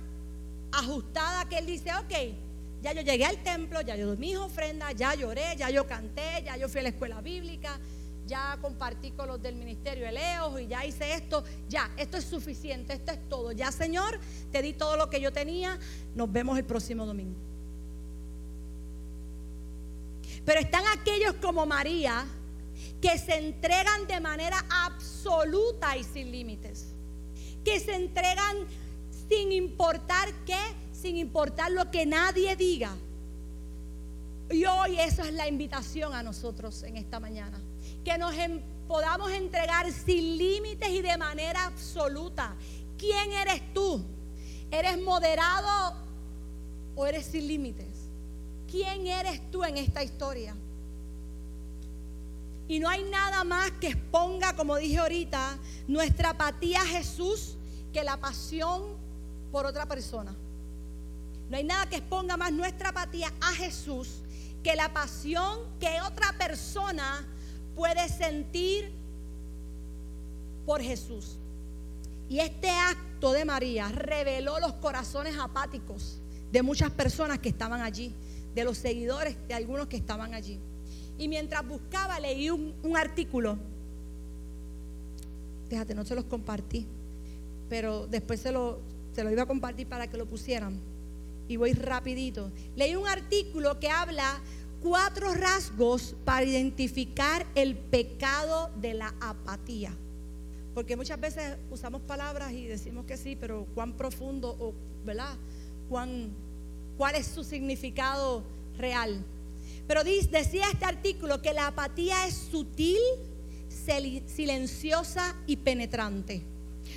ajustada, que Él dice, ok, ya yo llegué al templo, ya yo doy mis ofrendas, ya lloré, ya yo canté, ya yo fui a la escuela bíblica, ya compartí con los del ministerio de Leos y ya hice esto, ya, esto es suficiente, esto es todo. Ya, Señor, te di todo lo que yo tenía, nos vemos el próximo domingo. Pero están aquellos como María que se entregan de manera absoluta y sin límites. Que se entregan sin importar qué, sin importar lo que nadie diga. Y hoy eso es la invitación a nosotros en esta mañana que nos podamos entregar sin límites y de manera absoluta. ¿Quién eres tú? ¿Eres moderado o eres sin límites? ¿Quién eres tú en esta historia? Y no hay nada más que exponga, como dije ahorita, nuestra apatía a Jesús que la pasión por otra persona. No hay nada que exponga más nuestra apatía a Jesús que la pasión que otra persona puede sentir por Jesús. Y este acto de María reveló los corazones apáticos de muchas personas que estaban allí, de los seguidores de algunos que estaban allí. Y mientras buscaba leí un, artículo, fíjate, no se los compartí, pero después se lo, se lo iba a compartir para que lo pusieran. Y voy rapidito. Leí un artículo que habla cuatro rasgos para identificar el pecado de la apatía. Porque muchas veces usamos palabras y decimos que sí, pero cuán profundo o, ¿verdad? ¿Cuán, ¿Cuál es su significado real? Pero decía este artículo que la apatía es sutil, silenciosa y penetrante.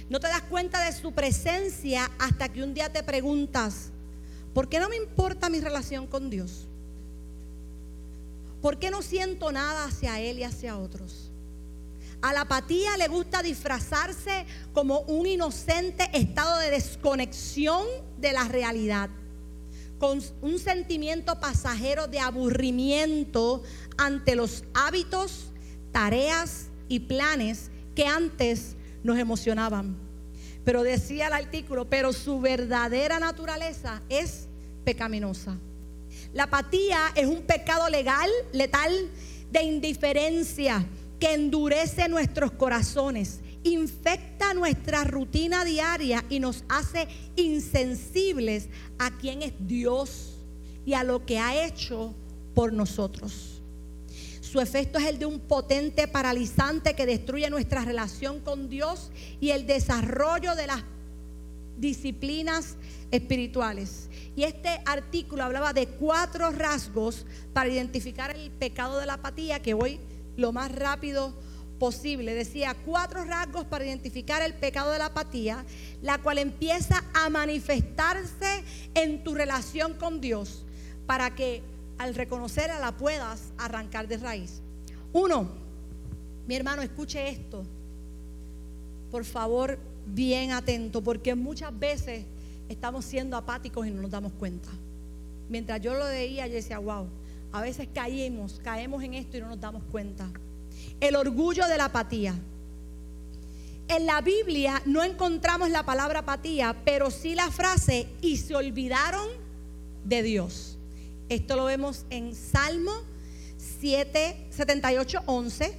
No te das cuenta de su presencia hasta que un día te preguntas, ¿por qué no me importa mi relación con Dios? ¿Por qué no siento nada hacia Él y hacia otros? A la apatía le gusta disfrazarse como un inocente estado de desconexión de la realidad, con un sentimiento pasajero de aburrimiento ante los hábitos, tareas y planes que antes nos emocionaban. Pero decía el artículo, pero su verdadera naturaleza es pecaminosa. La apatía es un pecado legal, letal, de indiferencia que endurece nuestros corazones, infecta nuestra rutina diaria y nos hace insensibles a quién es Dios y a lo que ha hecho por nosotros. Su efecto es el de un potente paralizante que destruye nuestra relación con Dios y el desarrollo de las disciplinas espirituales. Y este artículo hablaba de cuatro rasgos para identificar el pecado de la apatía, que voy lo más rápido posible. Decía cuatro rasgos para identificar el pecado de la apatía, la cual empieza a manifestarse en tu relación con Dios, para que al reconocerla la puedas arrancar de raíz. Uno, mi hermano, escuche esto. Por favor, bien atento, porque muchas veces estamos siendo apáticos y no nos damos cuenta. Mientras yo lo veía, yo decía, wow, a veces caemos, caemos en esto y no nos damos cuenta. El orgullo de la apatía. En la Biblia no encontramos la palabra apatía, pero sí la frase y se olvidaron de Dios. Esto lo vemos en Salmo 7, 78, 11,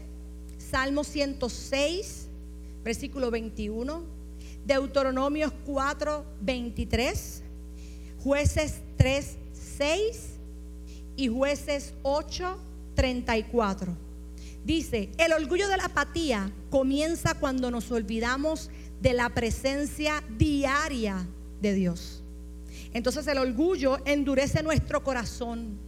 Salmo 106, versículo 21 Deuteronomios 4, 23, jueces 3, 6 y jueces 8, 34. Dice, el orgullo de la apatía comienza cuando nos olvidamos de la presencia diaria de Dios. Entonces el orgullo endurece nuestro corazón.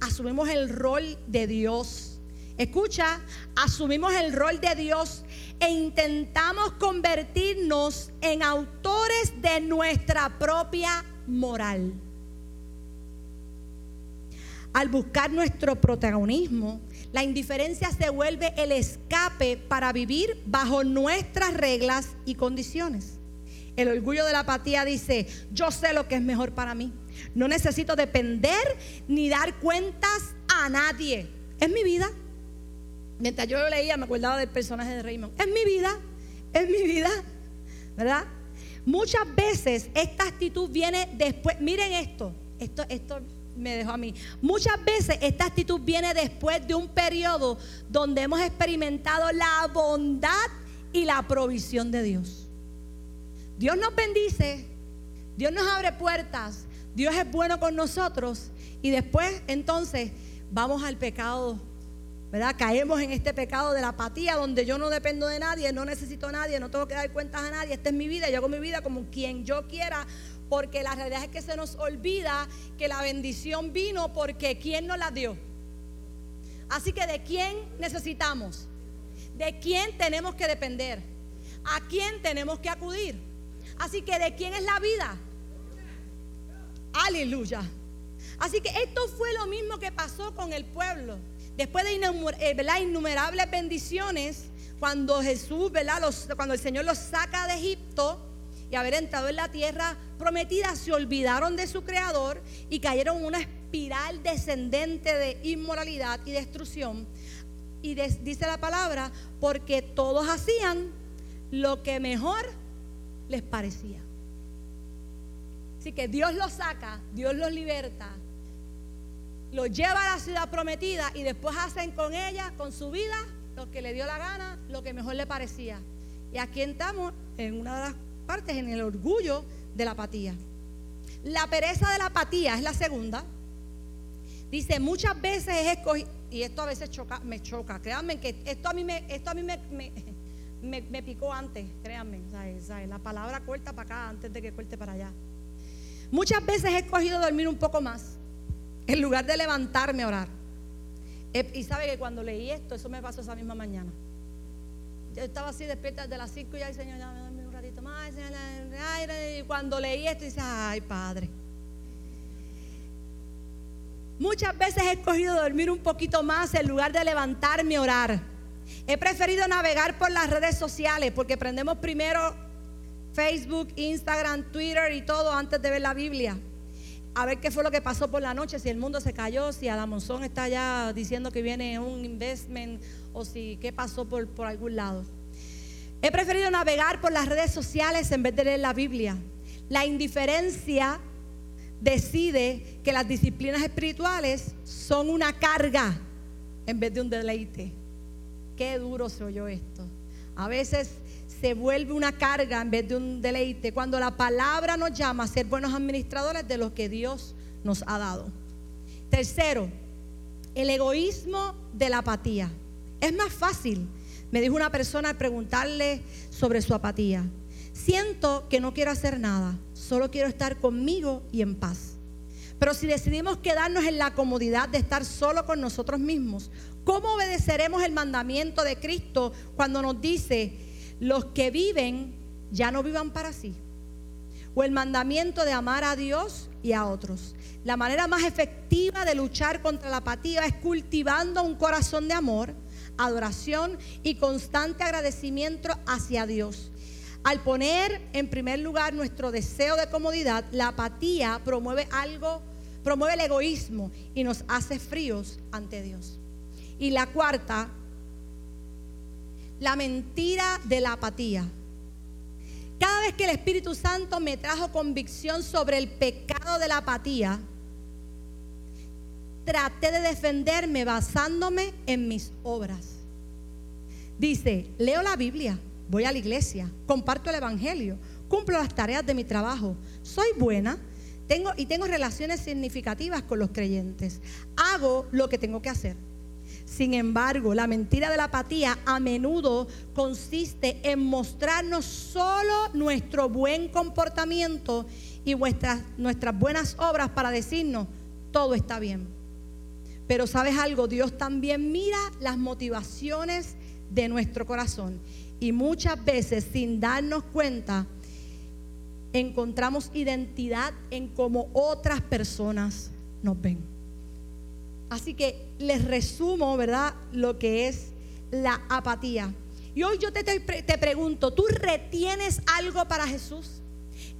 Asumimos el rol de Dios. Escucha, asumimos el rol de Dios e intentamos convertirnos en autores de nuestra propia moral. Al buscar nuestro protagonismo, la indiferencia se vuelve el escape para vivir bajo nuestras reglas y condiciones. El orgullo de la apatía dice, yo sé lo que es mejor para mí. No necesito depender ni dar cuentas a nadie. es mi vida. Mientras yo lo leía, me acordaba del personaje de Raymond. Es mi vida, es mi vida, ¿verdad? Muchas veces esta actitud viene después. Miren esto, esto, esto me dejó a mí. Muchas veces esta actitud viene después de un periodo donde hemos experimentado la bondad y la provisión de Dios. Dios nos bendice, Dios nos abre puertas, Dios es bueno con nosotros y después entonces vamos al pecado ¿verdad? Caemos en este pecado de la apatía donde yo no dependo de nadie, no necesito a nadie, no tengo que dar cuentas a nadie, esta es mi vida, yo hago mi vida como quien yo quiera, porque la realidad es que se nos olvida que la bendición vino porque ¿quién nos la dio? Así que ¿de quién necesitamos? ¿De quién tenemos que depender? ¿A quién tenemos que acudir? Así que ¿de quién es la vida? Aleluya. Así que esto fue lo mismo que pasó con el pueblo. Después de eh, innumerables bendiciones, cuando Jesús, cuando el Señor los saca de Egipto y haber entrado en la tierra prometida, se olvidaron de su creador y cayeron en una espiral descendente de inmoralidad y destrucción. Y dice la palabra, porque todos hacían lo que mejor les parecía. Así que Dios los saca, Dios los liberta, lo lleva a la ciudad prometida y después hacen con ella, con su vida, lo que le dio la gana, lo que mejor le parecía. Y aquí estamos en una de las partes, en el orgullo de la apatía. La pereza de la apatía es la segunda. Dice, muchas veces es escogido, y esto a veces me choca, créanme que esto a mí me, esto a mí me, picó antes, créanme, la palabra corta para acá antes de que corte para allá. Muchas veces he escogido dormir un poco más en lugar de levantarme a orar. Eh, y sabe que cuando leí esto, eso me pasó esa misma mañana. Yo estaba así despierta desde las 5 y ya, Señor, ya me dormí un ratito más. y cuando leí esto, dice, ay, Padre. Muchas veces he escogido dormir un poquito más en lugar de levantarme a orar. He preferido navegar por las redes sociales porque prendemos primero Facebook, Instagram, Twitter y todo antes de ver la Biblia a ver qué fue lo que pasó por la noche, si el mundo se cayó, si Monzón está ya diciendo que viene un investment o si qué pasó por, por algún lado. He preferido navegar por las redes sociales en vez de leer la Biblia. La indiferencia decide que las disciplinas espirituales son una carga en vez de un deleite. Qué duro se oyó esto. A veces se vuelve una carga en vez de un deleite cuando la palabra nos llama a ser buenos administradores de lo que Dios nos ha dado. Tercero, el egoísmo de la apatía. Es más fácil, me dijo una persona al preguntarle sobre su apatía. Siento que no quiero hacer nada, solo quiero estar conmigo y en paz. Pero si decidimos quedarnos en la comodidad de estar solo con nosotros mismos, ¿cómo obedeceremos el mandamiento de Cristo cuando nos dice, los que viven ya no vivan para sí. O el mandamiento de amar a Dios y a otros. La manera más efectiva de luchar contra la apatía es cultivando un corazón de amor, adoración y constante agradecimiento hacia Dios. Al poner en primer lugar nuestro deseo de comodidad, la apatía promueve algo, promueve el egoísmo y nos hace fríos ante Dios. Y la cuarta la mentira de la apatía. Cada vez que el Espíritu Santo me trajo convicción sobre el pecado de la apatía, traté de defenderme basándome en mis obras. Dice, leo la Biblia, voy a la iglesia, comparto el Evangelio, cumplo las tareas de mi trabajo, soy buena tengo, y tengo relaciones significativas con los creyentes. Hago lo que tengo que hacer. Sin embargo, la mentira de la apatía a menudo consiste en mostrarnos solo nuestro buen comportamiento y nuestras, buenas obras para decirnos, todo está bien. Pero sabes algo, Dios también mira las motivaciones de nuestro corazón. Y muchas veces sin darnos cuenta, encontramos identidad en cómo otras personas nos ven. Así que les resumo, ¿verdad? Lo que es la apatía. Y hoy yo te, te, pregunto, ¿tú retienes algo para Jesús?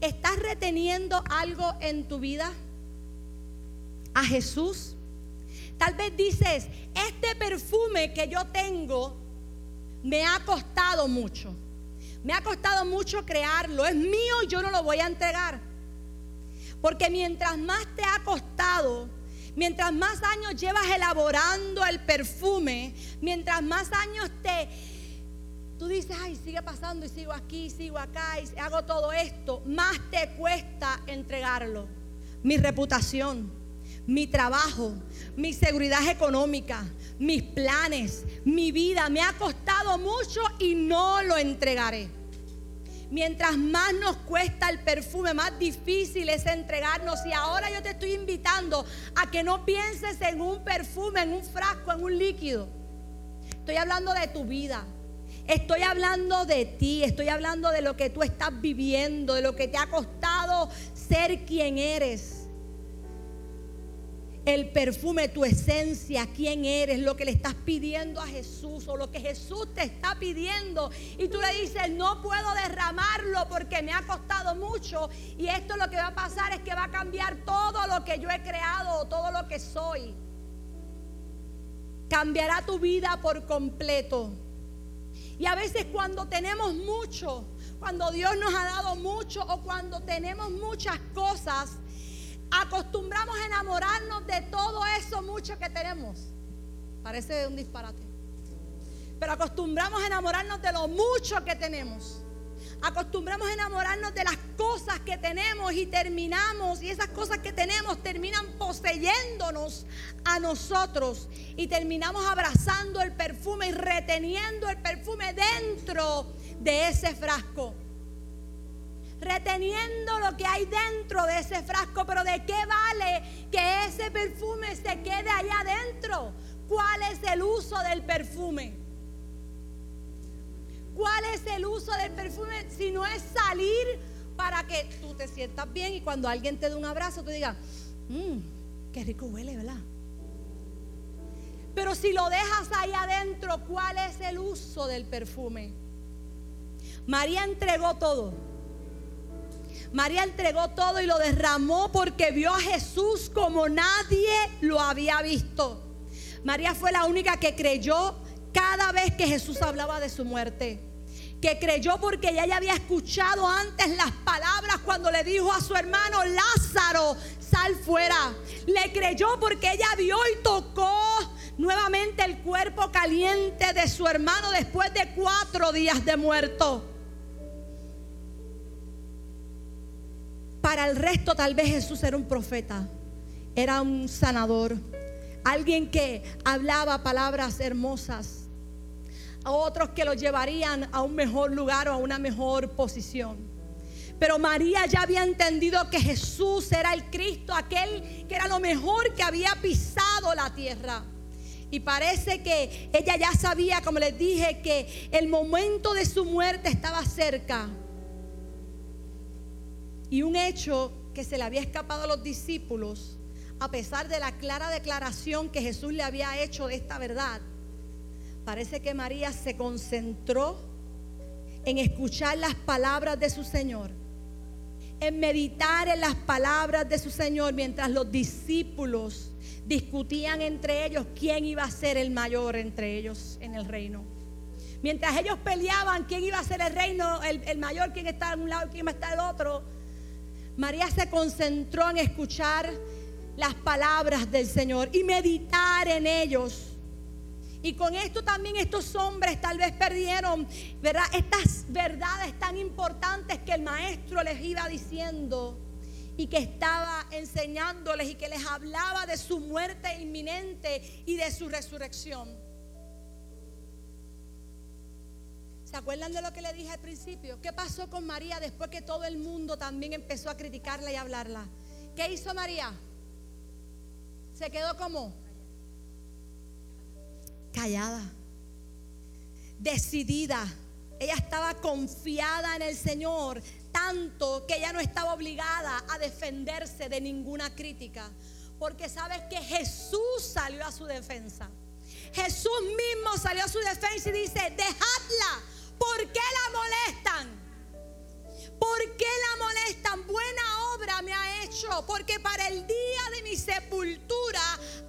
¿Estás reteniendo algo en tu vida? ¿A Jesús? Tal vez dices, este perfume que yo tengo me ha costado mucho. Me ha costado mucho crearlo. Es mío y yo no lo voy a entregar. Porque mientras más te ha costado, mientras más años llevas elaborando el perfume, mientras más años te... Tú dices, ay, sigue pasando y sigo aquí, sigo acá y hago todo esto, más te cuesta entregarlo. Mi reputación, mi trabajo, mi seguridad económica, mis planes, mi vida. Me ha costado mucho y no lo entregaré. Mientras más nos cuesta el perfume, más difícil es entregarnos. Y ahora yo te estoy invitando a que no pienses en un perfume, en un frasco, en un líquido. Estoy hablando de tu vida. Estoy hablando de ti, estoy hablando de lo que tú estás viviendo, de lo que te ha costado ser quien eres el perfume, tu esencia, quién eres, lo que le estás pidiendo a Jesús o lo que Jesús te está pidiendo. Y tú le dices, no puedo derramarlo porque me ha costado mucho. Y esto lo que va a pasar es que va a cambiar todo lo que yo he creado, todo lo que soy. Cambiará tu vida por completo. Y a veces cuando tenemos mucho, cuando Dios nos ha dado mucho o cuando tenemos muchas cosas, acostumbramos a enamorarnos de todo eso mucho que tenemos. Parece un disparate. Pero acostumbramos a enamorarnos de lo mucho que tenemos. Acostumbramos a enamorarnos de las cosas que tenemos y terminamos, y esas cosas que tenemos terminan poseyéndonos a nosotros y terminamos abrazando el perfume y reteniendo el perfume dentro de ese frasco reteniendo lo que hay dentro de ese frasco. Pero ¿de qué vale que ese perfume se quede allá adentro? ¿Cuál es el uso del perfume? ¿Cuál es el uso del perfume si no es salir para que tú te sientas bien y cuando alguien te dé un abrazo tú digas, mmm, qué rico huele, ¿verdad? Pero si lo dejas ahí adentro, ¿cuál es el uso del perfume? María entregó todo. María entregó todo y lo derramó porque vio a Jesús como nadie lo había visto. María fue la única que creyó cada vez que Jesús hablaba de su muerte. Que creyó porque ella ya había escuchado antes las palabras cuando le dijo a su hermano Lázaro, sal fuera. Le creyó porque ella vio y tocó nuevamente el cuerpo caliente de su hermano después de cuatro días de muerto. Para el resto tal vez Jesús era un profeta, era un sanador, alguien que hablaba palabras hermosas, a otros que lo llevarían a un mejor lugar o a una mejor posición. Pero María ya había entendido que Jesús era el Cristo, aquel que era lo mejor que había pisado la tierra. Y parece que ella ya sabía, como les dije, que el momento de su muerte estaba cerca. Y un hecho que se le había escapado a los discípulos, a pesar de la clara declaración que Jesús le había hecho de esta verdad, parece que María se concentró en escuchar las palabras de su Señor, en meditar en las palabras de su Señor mientras los discípulos discutían entre ellos quién iba a ser el mayor entre ellos en el reino. Mientras ellos peleaban quién iba a ser el reino, el, mayor, quién está en un lado, quién va a estar el otro María se concentró en escuchar las palabras del Señor y meditar en ellos. Y con esto también estos hombres tal vez perdieron, ¿verdad? Estas verdades tan importantes que el maestro les iba diciendo y que estaba enseñándoles y que les hablaba de su muerte inminente y de su resurrección. ¿Se acuerdan de lo que le dije al principio? ¿Qué pasó con María después que todo el mundo también empezó a criticarla y hablarla? ¿Qué hizo María? Se quedó como callada, decidida. Ella estaba confiada en el Señor, tanto que ella no estaba obligada a defenderse de ninguna crítica, porque sabes que Jesús salió a su defensa. Jesús mismo salió a su defensa y dice, dejadla, ¿Por qué la molestan? ¿Por qué la molestan? Buena obra me ha hecho, porque para el día de mi sepultura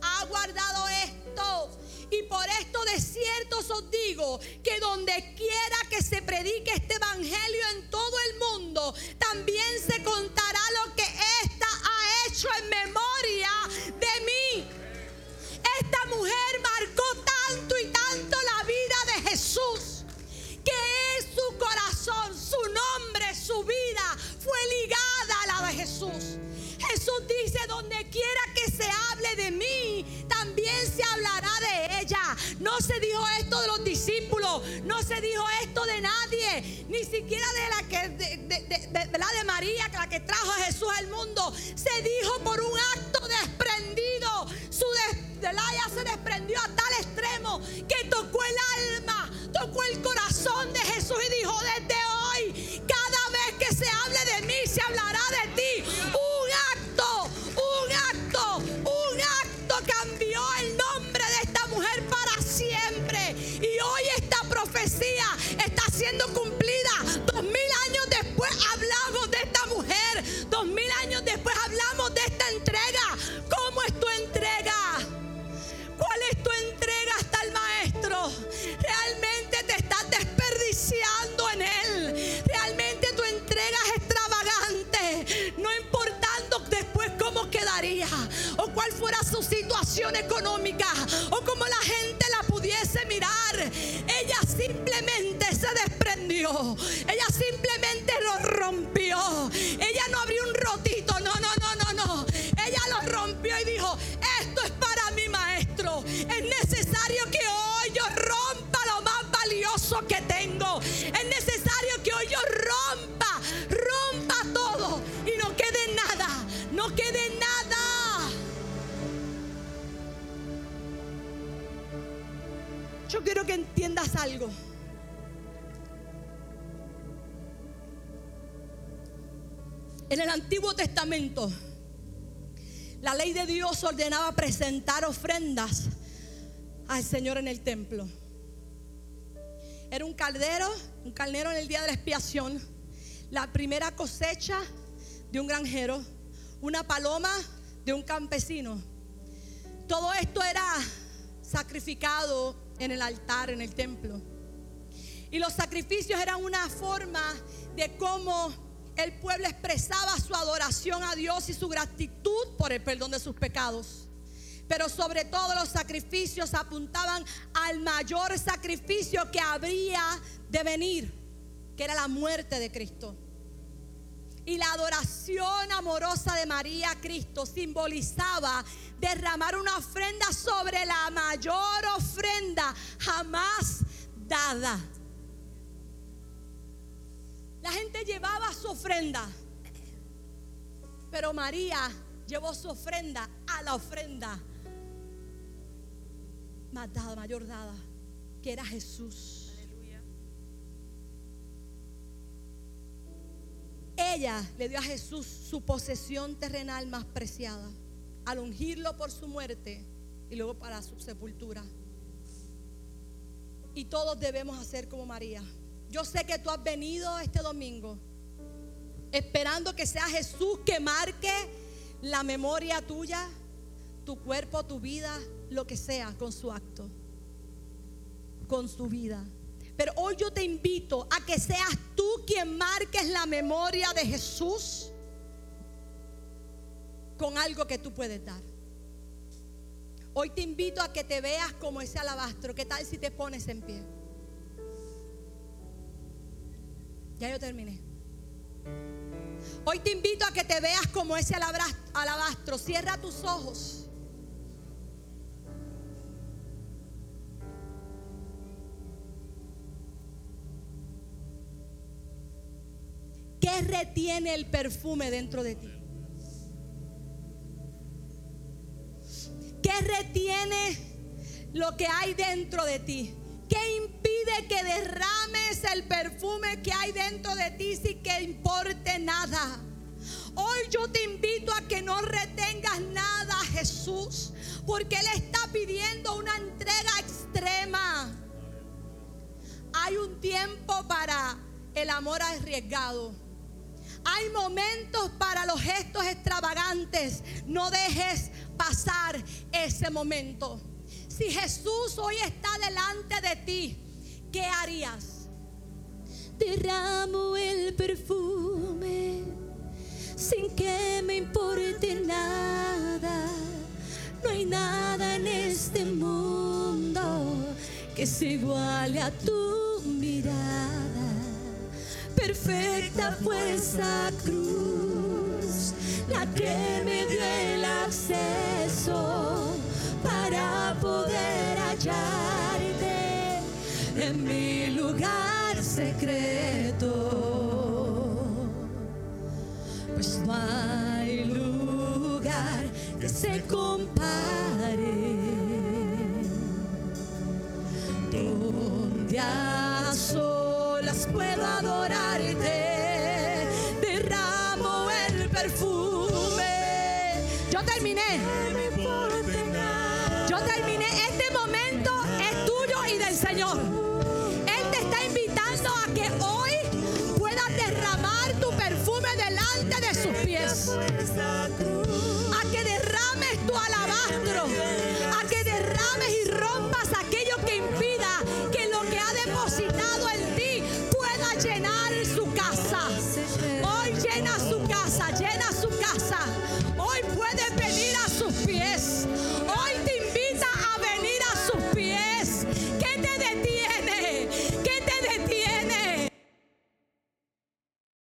ha guardado esto. Y por esto de cierto os digo que donde quiera que se predique este evangelio en todo el mundo, también se contará lo que ésta ha hecho en memoria mí, también se hablará de ella. No se dijo esto de los discípulos, no se dijo esto de nadie, ni siquiera de la que de, la de María, la que trajo a Jesús al mundo. Se dijo por un acto desprendido. Su Delaya se desprendió a tal extremo que tocó el alma, tocó el corazón de Jesús y dijo, desde hoy, cada vez que se hable de mí, se hablará de ti. Dos mil años después hablamos de esta entrega. ¿Cómo es tu entrega? ¿Cuál es tu entrega hasta el maestro? ¿Realmente te estás desperdiciando en él? ¿Realmente tu entrega es extravagante? No importando después cómo quedaría o cuál fuera su situación económica o cómo la gente la pudiese mirar. Ella simplemente Ella simplemente lo rompió. Ella no abrió un rotito. No, no, no, no, no. Ella lo rompió y dijo, esto es para mi maestro. Es necesario que hoy yo rompa lo más valioso que tengo. Es necesario que hoy yo rompa, rompa todo y no quede nada. No quede nada. Yo quiero que entiendas algo. En el Antiguo Testamento, la ley de Dios ordenaba presentar ofrendas al Señor en el templo. Era un caldero, un carnero en el día de la expiación, la primera cosecha de un granjero, una paloma de un campesino. Todo esto era sacrificado en el altar, en el templo. Y los sacrificios eran una forma de cómo el pueblo expresaba su adoración a Dios y su gratitud por el perdón de sus pecados. Pero sobre todo los sacrificios apuntaban al mayor sacrificio que habría de venir, que era la muerte de Cristo. Y la adoración amorosa de María a Cristo simbolizaba derramar una ofrenda sobre la mayor ofrenda jamás dada. La gente llevaba su ofrenda. Pero María llevó su ofrenda a la ofrenda más dada, mayor dada, que era Jesús. Ella le dio a Jesús su posesión terrenal más preciada, al ungirlo por su muerte y luego para su sepultura. Y todos debemos hacer como María. Yo sé que tú has venido este domingo esperando que sea Jesús que marque la memoria tuya, tu cuerpo, tu vida, lo que sea con su acto, con su vida. Pero hoy yo te invito a que seas tú quien marques la memoria de Jesús con algo que tú puedes dar. Hoy te invito a que te veas como ese alabastro. ¿Qué tal si te pones en pie? Ya yo terminé. Hoy te invito a que te veas como ese alabastro. Cierra tus ojos. ¿Qué retiene el perfume dentro de ti? ¿Qué retiene lo que hay dentro de ti? ¿Qué impide que derrames el perfume que hay dentro de ti sin que importe nada? Hoy yo te invito a que no retengas nada, Jesús, porque Él está pidiendo una entrega extrema. Hay un tiempo para el amor arriesgado. Hay momentos para los gestos extravagantes. No dejes pasar ese momento. Si Jesús hoy está delante de ti, ¿qué harías? Derramo el perfume sin que me importe nada. No hay nada en este mundo que se iguale a tu mirada. Perfecta fue esa cruz, la que me dio el acceso para poder hallarte en mi lugar secreto. Pues no hay lugar que se compare donde a solas puedo adorarte.